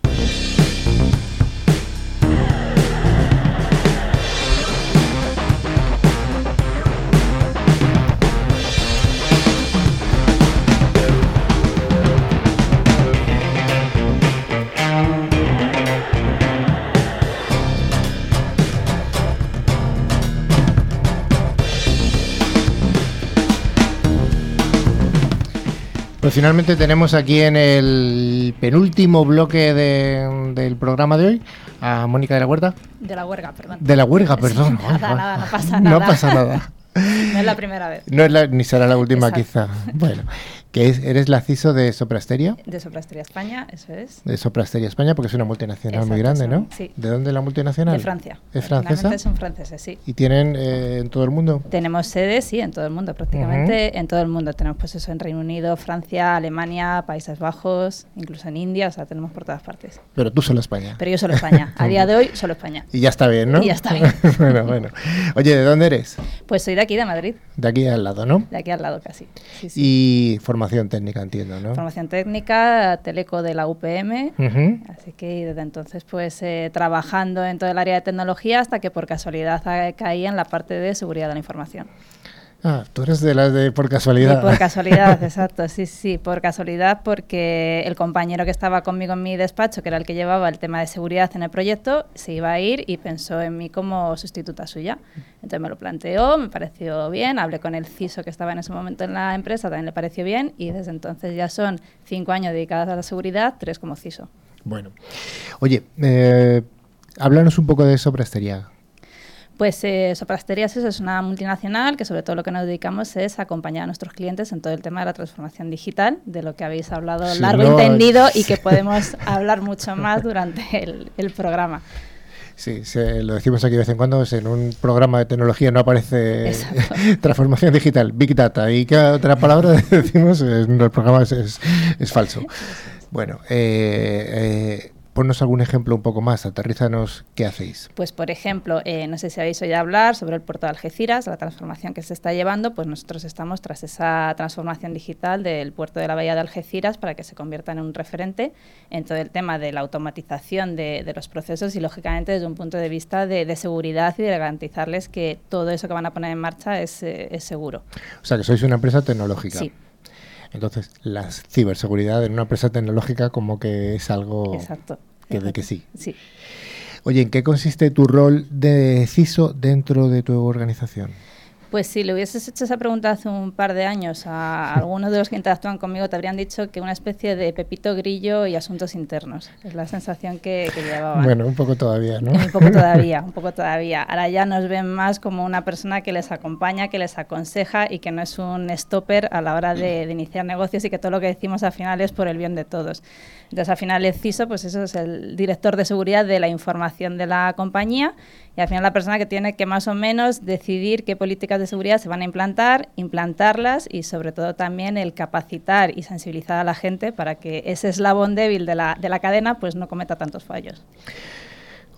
Pues finalmente tenemos aquí en el penúltimo bloque de- del programa de hoy a Mónica de la Huerta. De la huelga, perdón. De la huelga, Sí, perdón. nada, nada, no pasa No nada. pasa nada. No es la primera vez. No es la, ni será la última Exacto. quizá. Bueno, que es, eres la CISO de Soprasteria, De Soprasteria España, eso es. de Soprasteria España, porque es una multinacional muy grande, ¿no? sí. ¿De dónde la multinacional? De Francia. ¿Es francesa? Son franceses, sí. ¿Y tienen eh, en todo el mundo? Tenemos sedes, sí, en todo el mundo, prácticamente en todo el mundo. Tenemos pues eso en Reino Unido, Francia, Alemania, Países Bajos, incluso en India, o sea, tenemos por todas partes. Pero tú solo España. Pero yo solo España. A día de hoy, solo España. Y ya está bien, ¿no? Y ya está bien. bueno, bueno. Oye, ¿de dónde eres? Pues soy de aquí, de Madrid, De aquí al lado, ¿no? de aquí al lado casi. Sí, sí. Y formación técnica, entiendo, ¿no? Formación técnica, teleco de la UPM. Así que desde entonces, pues eh, trabajando en todo el área de tecnología hasta que por casualidad caí en la parte de seguridad de la información. Ah, tú eres de las de por casualidad. por casualidad, exacto, sí, sí, por casualidad, porque el compañero que estaba conmigo en mi despacho, que era el que llevaba el tema de seguridad en el proyecto, se iba a ir y pensó en mí como sustituta suya. Entonces me lo planteó, me pareció bien, hablé con el CISO que estaba en ese momento en la empresa, también le pareció bien, y desde entonces ya son cinco años dedicados a la seguridad, tres como CISO. Bueno. Oye, eh, háblanos un poco de Soprasteria. Pues eh, Soprasterías es una multinacional que sobre todo lo que nos dedicamos es acompañar a nuestros clientes en todo el tema de la transformación digital, de lo que habéis hablado largo y no, tendido y que podemos hablar mucho más durante el, el programa. Sí, se- lo decimos aquí de vez en cuando, en un programa de tecnología no aparece Exacto. transformación digital, Big Data. ¿Y qué otra palabra decimos? No, el programa es, es- es falso. Bueno, eh, eh, ponnos algún ejemplo un poco más, aterrízanos qué hacéis. Pues, por ejemplo, eh, no sé si habéis oído hablar sobre el puerto de Algeciras, la transformación que se está llevando, pues nosotros estamos tras esa transformación digital del puerto de la bahía de Algeciras para que se convierta en un referente en todo el tema de la automatización de, los procesos y, lógicamente, desde un punto de vista de, seguridad y de garantizarles que todo eso que van a poner en marcha es, eh, es seguro. O sea, que sois una empresa tecnológica. Sí. Entonces, la ciberseguridad en una empresa tecnológica como que es algo exacto, que de que sí. Sí. Oye, ¿en qué consiste tu rol de CISO dentro de tu organización? Pues si le hubieses hecho esa pregunta hace un par de años a algunos de los que interactúan conmigo, te habrían dicho que una especie de pepito grillo y asuntos internos. Es la sensación que, que llevaban. Bueno, un poco todavía, ¿no? Un poco todavía, un poco todavía. Ahora ya nos ven más como una persona que les acompaña, que les aconseja y que no es un stopper a la hora de, de iniciar negocios y que todo lo que decimos al final es por el bien de todos. Entonces, al final el CISO, pues eso es el director de seguridad de la información de la compañía y al final la persona que tiene que más o menos decidir qué políticas de seguridad se van a implantar, implantarlas y sobre todo también el capacitar y sensibilizar a la gente para que ese eslabón débil de la, de la cadena pues no cometa tantos fallos.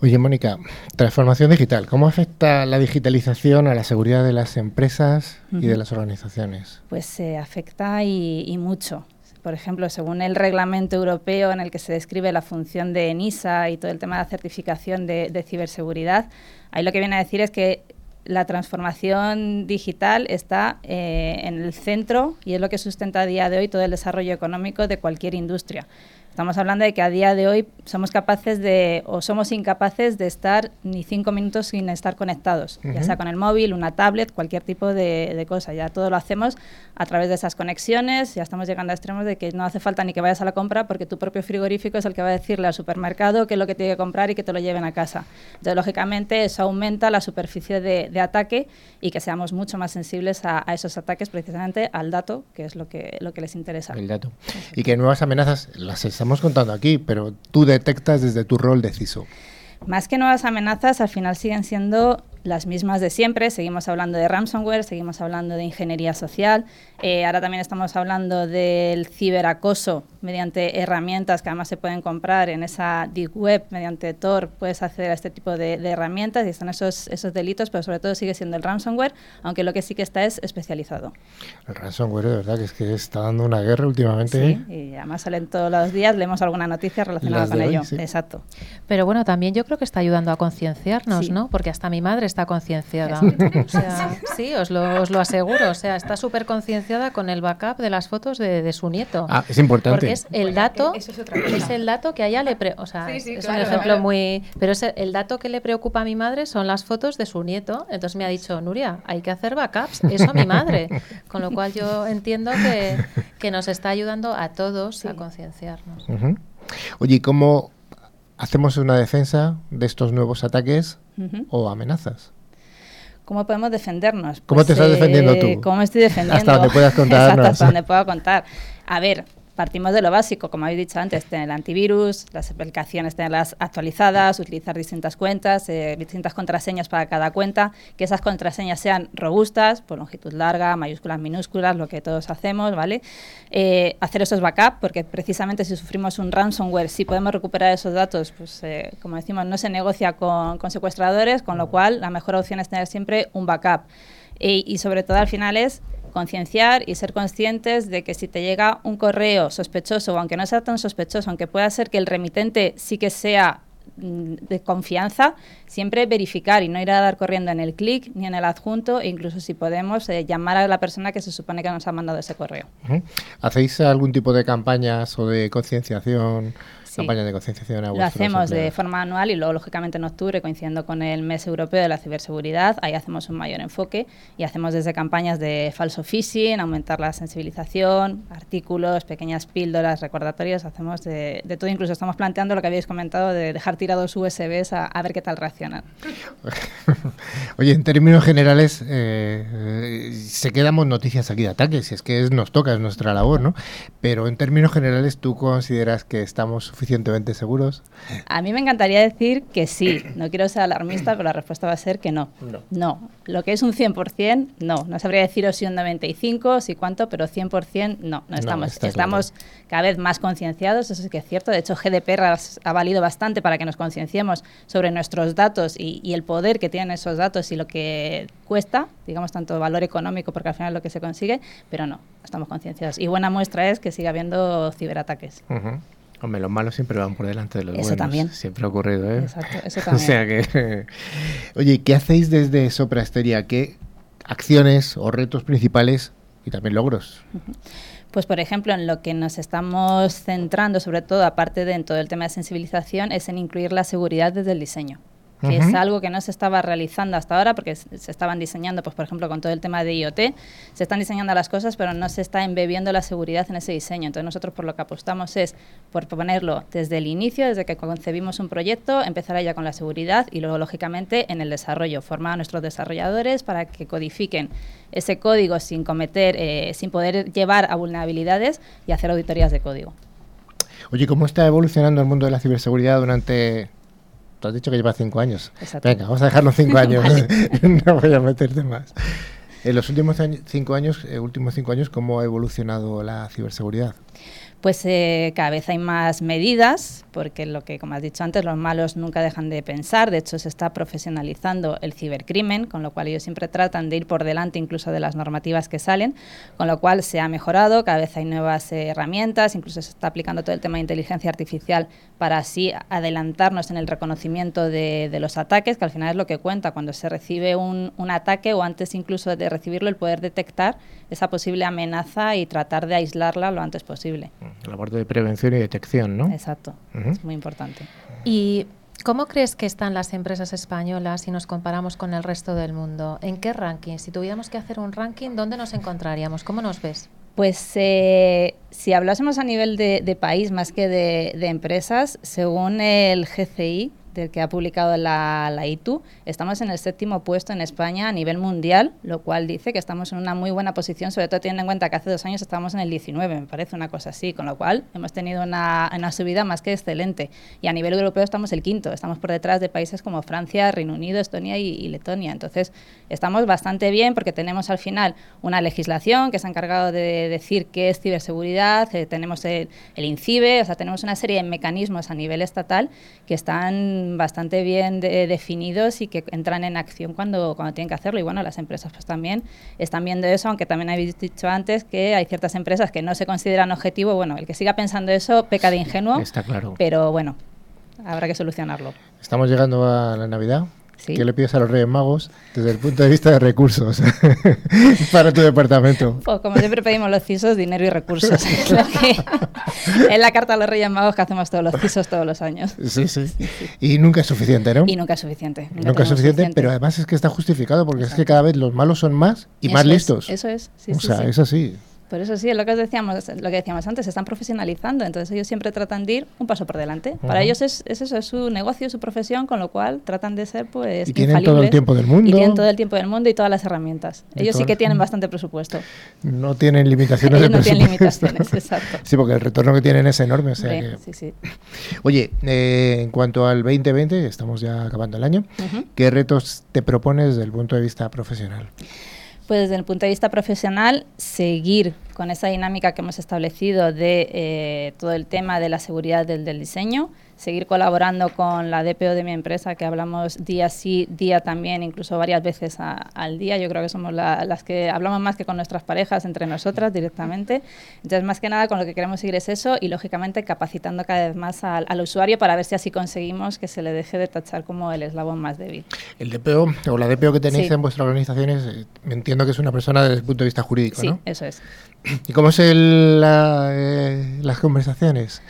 Oye, Mónica, transformación digital, ¿cómo afecta la digitalización a la seguridad de las empresas y de las organizaciones? Pues se afecta y, y mucho por ejemplo, según el reglamento europeo en el que se describe la función de ENISA y todo el tema de la certificación de, ciberseguridad, ahí lo que viene a decir es que la transformación digital está eh, en el centro y es lo que sustenta a día de hoy todo el desarrollo económico de cualquier industria. Estamos hablando de que a día de hoy somos capaces de, o somos incapaces de estar ni cinco minutos sin estar conectados, ya sea con el móvil, una tablet, cualquier tipo de, cosa. Ya todo lo hacemos a través de esas conexiones, ya estamos llegando a extremos de que no hace falta ni que vayas a la compra porque tu propio frigorífico es el que va a decirle al supermercado qué es lo que tiene que comprar y que te lo lleven a casa. Entonces, lógicamente, eso aumenta la superficie de, ataque y que seamos mucho más sensibles a, esos ataques, precisamente al dato, que es lo que, lo que les interesa. El dato. Y que nuevas amenazas las estamos contando aquí, pero tú detectas desde tu rol de CISO. Más que nuevas amenazas, al final siguen siendo las mismas de siempre. Seguimos hablando de ransomware, seguimos hablando de ingeniería social. Eh, ahora también estamos hablando del ciberacoso mediante herramientas que además se pueden comprar en esa deep web mediante Tor. Puedes acceder a este tipo de, herramientas y están esos, esos delitos, pero sobre todo sigue siendo el ransomware, aunque lo que sí que está es especializado. El ransomware, de verdad, que es que está dando una guerra últimamente. Sí, ¿eh? y además salen todos los días, leemos alguna noticia relacionada con ello. Exacto. Pero bueno, también yo creo que está ayudando a concienciarnos, ¿no? Porque hasta mi madre está concienciada. sí, os lo, os lo, aseguro. O sea, está súper concienciada con el backup de las fotos de, su nieto. Ah, es importante. Porque es el dato, es, el dato que a ella le... o sea, es un ejemplo muy... Pero es el, dato que le preocupa a mi madre son las fotos de su nieto. Entonces me ha dicho, Nuria, hay que hacer backups. Eso a mi madre. Con lo cual yo entiendo que, que nos está ayudando a todos a concienciarnos. Oye, ¿y cómo hacemos una defensa de estos nuevos ataques o amenazas? ¿Cómo podemos defendernos? ¿Cómo te estás pues, defendiendo tú? ¿Cómo me estoy defendiendo? Hasta donde puedas contarnos. hasta donde pueda contar. A ver, Partimos de lo básico, como habéis dicho antes, tener el antivirus, las aplicaciones tenerlas actualizadas, utilizar distintas cuentas, eh, distintas contraseñas para cada cuenta, que esas contraseñas sean robustas, por longitud larga, mayúsculas, minúsculas, lo que todos hacemos, ¿vale? Eh, hacer esos backups, porque precisamente si sufrimos un ransomware, si podemos recuperar esos datos, pues eh, como decimos, no se negocia con, con, secuestradores, con lo cual la mejor opción es tener siempre un backup. y sobre todo al final es concienciar y ser conscientes de que si te llega un correo sospechoso, o aunque no sea tan sospechoso, aunque pueda ser que el remitente sí que sea mm, de confianza, siempre verificar y no ir a dar corriendo en el clic ni en el adjunto, e incluso si podemos eh, llamar a la persona que se supone que nos ha mandado ese correo. ¿Hacéis algún tipo de campañas o de concienciación? De concienciación a Lo hacemos de forma anual y luego, lógicamente, en octubre, coincidiendo con el mes europeo de la ciberseguridad, ahí hacemos un mayor enfoque y hacemos desde campañas de falso phishing, aumentar la sensibilización, artículos, pequeñas píldoras, recordatorios, hacemos de, todo. Incluso estamos planteando lo que habéis comentado de dejar tirados USBs a, ver qué tal reaccionan. Oye, en términos generales, eh, eh, se quedamos noticias aquí de ataques, si es que nos toca, es nuestra labor, ¿no? Pero en términos generales, ¿tú consideras que estamos suficientemente suficientemente seguros? A mí me encantaría decir que sí. No quiero ser alarmista, pero la respuesta va a ser que no. No. Lo que es un 100%, no. No sabría deciros si un 95, si cuánto, pero 100% no. No estamos. estamos cada vez más concienciados, eso sí que es cierto. De hecho, GDPR ha valido bastante para que nos concienciemos sobre nuestros datos y, y el poder que tienen esos datos y lo que cuesta, digamos, tanto valor económico, porque al final es lo que se consigue, pero no, estamos concienciados. Y buena muestra es que sigue habiendo ciberataques. Hombre, los malos siempre van por delante de los eso buenos. también. Siempre ha ocurrido, ¿eh? Exacto, eso también. o sea que... Oye, ¿qué hacéis desde Soprasteria? ¿Qué acciones o retos principales y también logros? Pues, por ejemplo, en lo que nos estamos centrando, sobre todo, aparte de en todo el tema de sensibilización, es en incluir la seguridad desde el diseño que es algo que no se estaba realizando hasta ahora porque se estaban diseñando, pues por ejemplo, con todo el tema de IoT, se están diseñando las cosas, pero no se está embebiendo la seguridad en ese diseño. Entonces nosotros por lo que apostamos es por ponerlo desde el inicio, desde que concebimos un proyecto, empezar ya con la seguridad y luego, lógicamente, en el desarrollo, formar a nuestros desarrolladores para que codifiquen ese código sin cometer, eh, sin poder llevar a vulnerabilidades y hacer auditorías de código. Oye, ¿cómo está evolucionando el mundo de la ciberseguridad durante has dicho que lleva cinco años. Venga, vamos a dejarlo cinco años. no voy a meterte más. En los últimos cinco años, eh, últimos cinco años, ¿cómo ha evolucionado la ciberseguridad? Pues eh, cada vez hay más medidas, porque lo que, como has dicho antes, los malos nunca dejan de pensar. De hecho, se está profesionalizando el cibercrimen, con lo cual ellos siempre tratan de ir por delante incluso de las normativas que salen, con lo cual se ha mejorado, cada vez hay nuevas herramientas, incluso se está aplicando todo el tema de inteligencia artificial para así adelantarnos en el reconocimiento de, los ataques, que al final es lo que cuenta cuando se recibe un ataque o antes incluso de recibirlo, el poder detectar esa posible amenaza y tratar de aislarla lo antes posible. La parte de prevención y detección, ¿no? Exacto, es muy importante. ¿Y cómo crees que están las empresas españolas si nos comparamos con el resto del mundo? ¿En qué ranking? Si tuviéramos que hacer un ranking, ¿dónde nos encontraríamos? ¿Cómo nos ves? Pues eh, si hablásemos a nivel de, país más que de, de, empresas, según el GCI, del que ha publicado la, ITU, estamos en el séptimo puesto en España a nivel mundial, lo cual dice que estamos en una muy buena posición, sobre todo teniendo en cuenta que hace dos años estábamos en el 19, me parece una cosa así, con lo cual hemos tenido una, una subida más que excelente. Y a nivel europeo estamos el quinto, estamos por detrás de países como Francia, Reino Unido, Estonia y, Letonia. Entonces, estamos bastante bien porque tenemos al final una legislación que se ha encargado de decir qué es ciberseguridad, eh, tenemos el, el INCIBE, o sea, tenemos una serie de mecanismos a nivel estatal que están bastante bien definidos y que entran en acción cuando, cuando tienen que hacerlo. Y bueno, las empresas pues también están viendo eso, aunque también habéis dicho antes que hay ciertas empresas que no se consideran objetivo. Bueno, el que siga pensando eso peca de ingenuo. Está claro. Pero bueno, habrá que solucionarlo. Estamos llegando a la Navidad. ¿Qué le pides a los Reyes Magos desde el punto de vista de recursos para tu departamento? Pues como siempre pedimos los CISOs, dinero y recursos. es, la carta a los Reyes Magos que hacemos todos los CISOs todos los años. Sí, sí. Y nunca es suficiente, ¿no? Y nunca es suficiente. Nunca, es suficiente, pero además es que está justificado porque es que cada vez los malos son más y más listos. eso es. o sea, es así. Por eso sí, es lo que decíamos, lo que decíamos antes, se están profesionalizando, entonces ellos siempre tratan de ir un paso por delante. Para ellos es, eso, es su negocio, su profesión, con lo cual tratan de ser pues y tienen todo el tiempo del mundo. Y tienen todo el tiempo del mundo y todas las herramientas. ellos sí que tienen bastante presupuesto. No tienen limitaciones de no tienen limitaciones, exacto. Sí, porque el retorno que tienen es enorme. O sea sí, sí. Oye, eh, en cuanto al 2020, estamos ya acabando el año, ¿qué retos te propones desde el punto de vista profesional? Pues desde el punto de vista profesional, seguir con esa dinámica que hemos establecido de eh, todo el tema de la seguridad del, del diseño, seguir colaborando con la DPO de mi empresa, que hablamos día sí, día también, incluso varias veces al día. Yo creo que somos las que hablamos más que con nuestras parejas, entre nosotras directamente. Entonces, más que nada, con lo que queremos seguir es eso y, lógicamente, capacitando cada vez más al, usuario para ver si así conseguimos que se le deje de tachar como el eslabón más débil. El DPO, o la DPO que tenéis en vuestras organizaciones, eh, entiendo que es una persona desde el punto de vista jurídico, sí, ¿no? eso es. ¿Y cómo es la, eh, las conversaciones?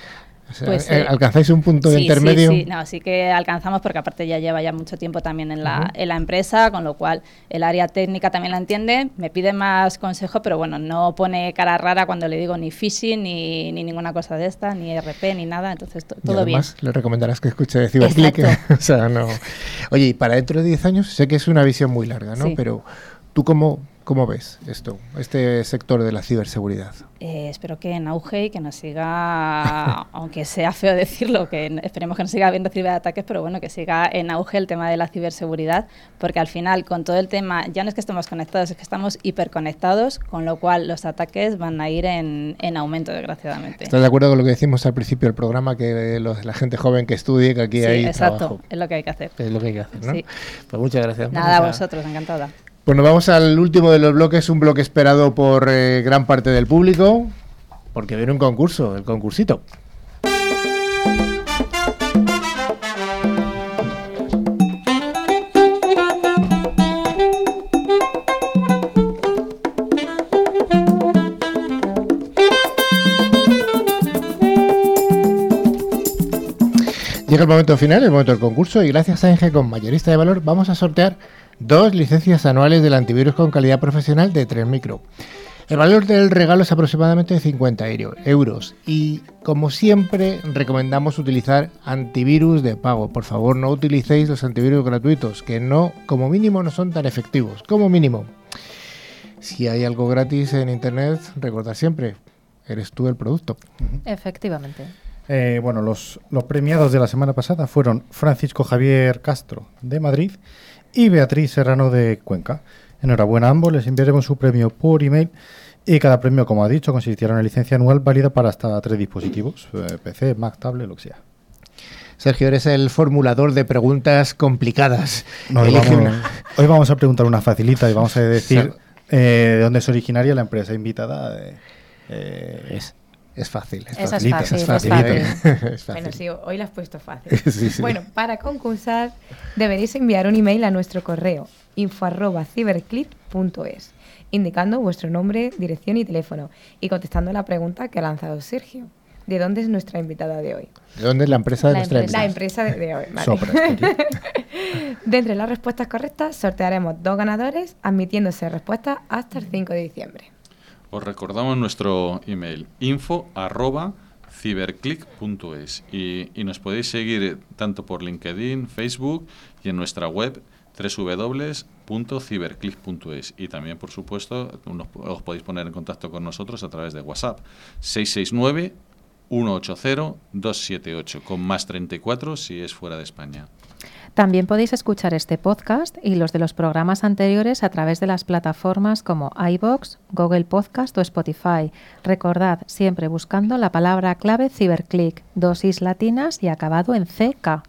Pues, eh, ¿Alcanzáis un punto de intermedio? Sí, sí, no, sí que alcanzamos porque aparte ya lleva ya mucho tiempo también en la, en la empresa, con lo cual el área técnica también la entiende, me pide más consejo, pero bueno, no pone cara rara cuando le digo ni phishing, ni, ni ninguna cosa de esta, ni RP, ni nada, entonces todo además, bien. le recomendarás que escuche Ciberclick. o sea, no. Oye, y para dentro de 10 años, sé que es una visión muy larga, ¿no? Pero tú como ¿Cómo ves esto, este sector de la ciberseguridad? Eh, espero que en auge y que nos siga, aunque sea feo decirlo, que esperemos que nos siga habiendo ciberataques, pero bueno, que siga en auge el tema de la ciberseguridad, porque al final con todo el tema, ya no es que estemos conectados, es que estamos hiperconectados, con lo cual los ataques van a ir en, aumento, desgraciadamente. ¿Estás de acuerdo con lo que decimos al principio del programa, que la gente joven que estudie, que aquí sí, hay exacto, es lo que hay que hacer. Es lo que hay que hacer, ¿no? Sí. Pues muchas gracias. Nada, a vosotros, encantada. Bueno, vamos al último de los bloques, un bloque esperado por eh, gran parte del público, porque viene un concurso, el concursito. Llega el momento final, el momento del concurso, y gracias a Enge con mayorista de valor vamos a sortear dos licencias anuales del antivirus con calidad profesional de 3 micro. El valor del regalo es aproximadamente de 50 euros y como siempre recomendamos utilizar antivirus de pago. Por favor no utilicéis los antivirus gratuitos que no, como mínimo no son tan efectivos. Como mínimo. Si hay algo gratis en internet, recordad siempre, eres tú el producto. Efectivamente. Eh, bueno, los, los premiados de la semana pasada fueron Francisco Javier Castro de Madrid y Beatriz Serrano de Cuenca. Enhorabuena a ambos, les enviaremos su premio por email y cada premio, como ha dicho, consistirá en una licencia anual válida para hasta tres dispositivos, eh, PC, Mac, tablet, lo que sea. Sergio, eres el formulador de preguntas complicadas. hoy, vamos, a preguntar una facilita y vamos a decir eh, de dónde es originaria la empresa invitada. Eh, es, es fácil, es, fácil, es fácil. Bueno, sí, hoy lo has puesto fácil. Bueno, para concursar deberéis enviar un email a nuestro correo info@ciberclip.es indicando vuestro nombre, dirección y teléfono y contestando la pregunta que ha lanzado Sergio. ¿De dónde es nuestra invitada de hoy? ¿De dónde es la empresa de nuestra empresa? La empresa de, hoy, vale. de entre las respuestas correctas sortearemos dos ganadores admitiéndose respuestas hasta el 5 de diciembre. Os recordamos nuestro email info arroba y, y nos podéis seguir tanto por LinkedIn, Facebook y en nuestra web www.ciberclick.es y también, por supuesto, os podéis poner en contacto con nosotros a través de WhatsApp 669 180 278 con más 34 si es fuera de España. También podéis escuchar este podcast y los de los programas anteriores a través de las plataformas como iBox, Google Podcast o Spotify. Recordad, siempre buscando la palabra clave Ciberclick, dosis latinas y acabado en CK.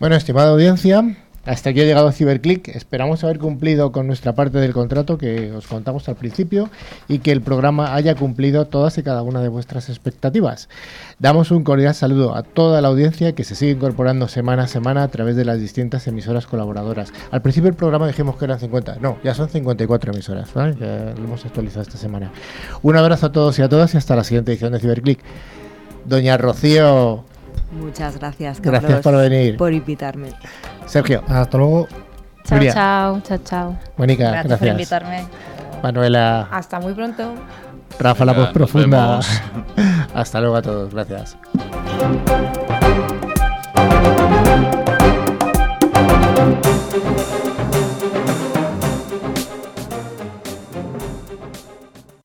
Bueno, estimada audiencia, hasta aquí ha llegado Ciberclick. Esperamos haber cumplido con nuestra parte del contrato que os contamos al principio y que el programa haya cumplido todas y cada una de vuestras expectativas. Damos un cordial saludo a toda la audiencia que se sigue incorporando semana a semana a través de las distintas emisoras colaboradoras. Al principio del programa dijimos que eran 50, no, ya son 54 emisoras, ¿vale? Ya lo hemos actualizado esta semana. Un abrazo a todos y a todas y hasta la siguiente edición de Ciberclick. Doña Rocío Muchas gracias, Carlos, Gracias por venir. Por invitarme. Sergio. Hasta luego. Chao, chao, chao, chao. Mónica, gracias, gracias. por invitarme. Manuela. Hasta muy pronto. Rafa, la voz profunda. Hasta luego a todos. Gracias.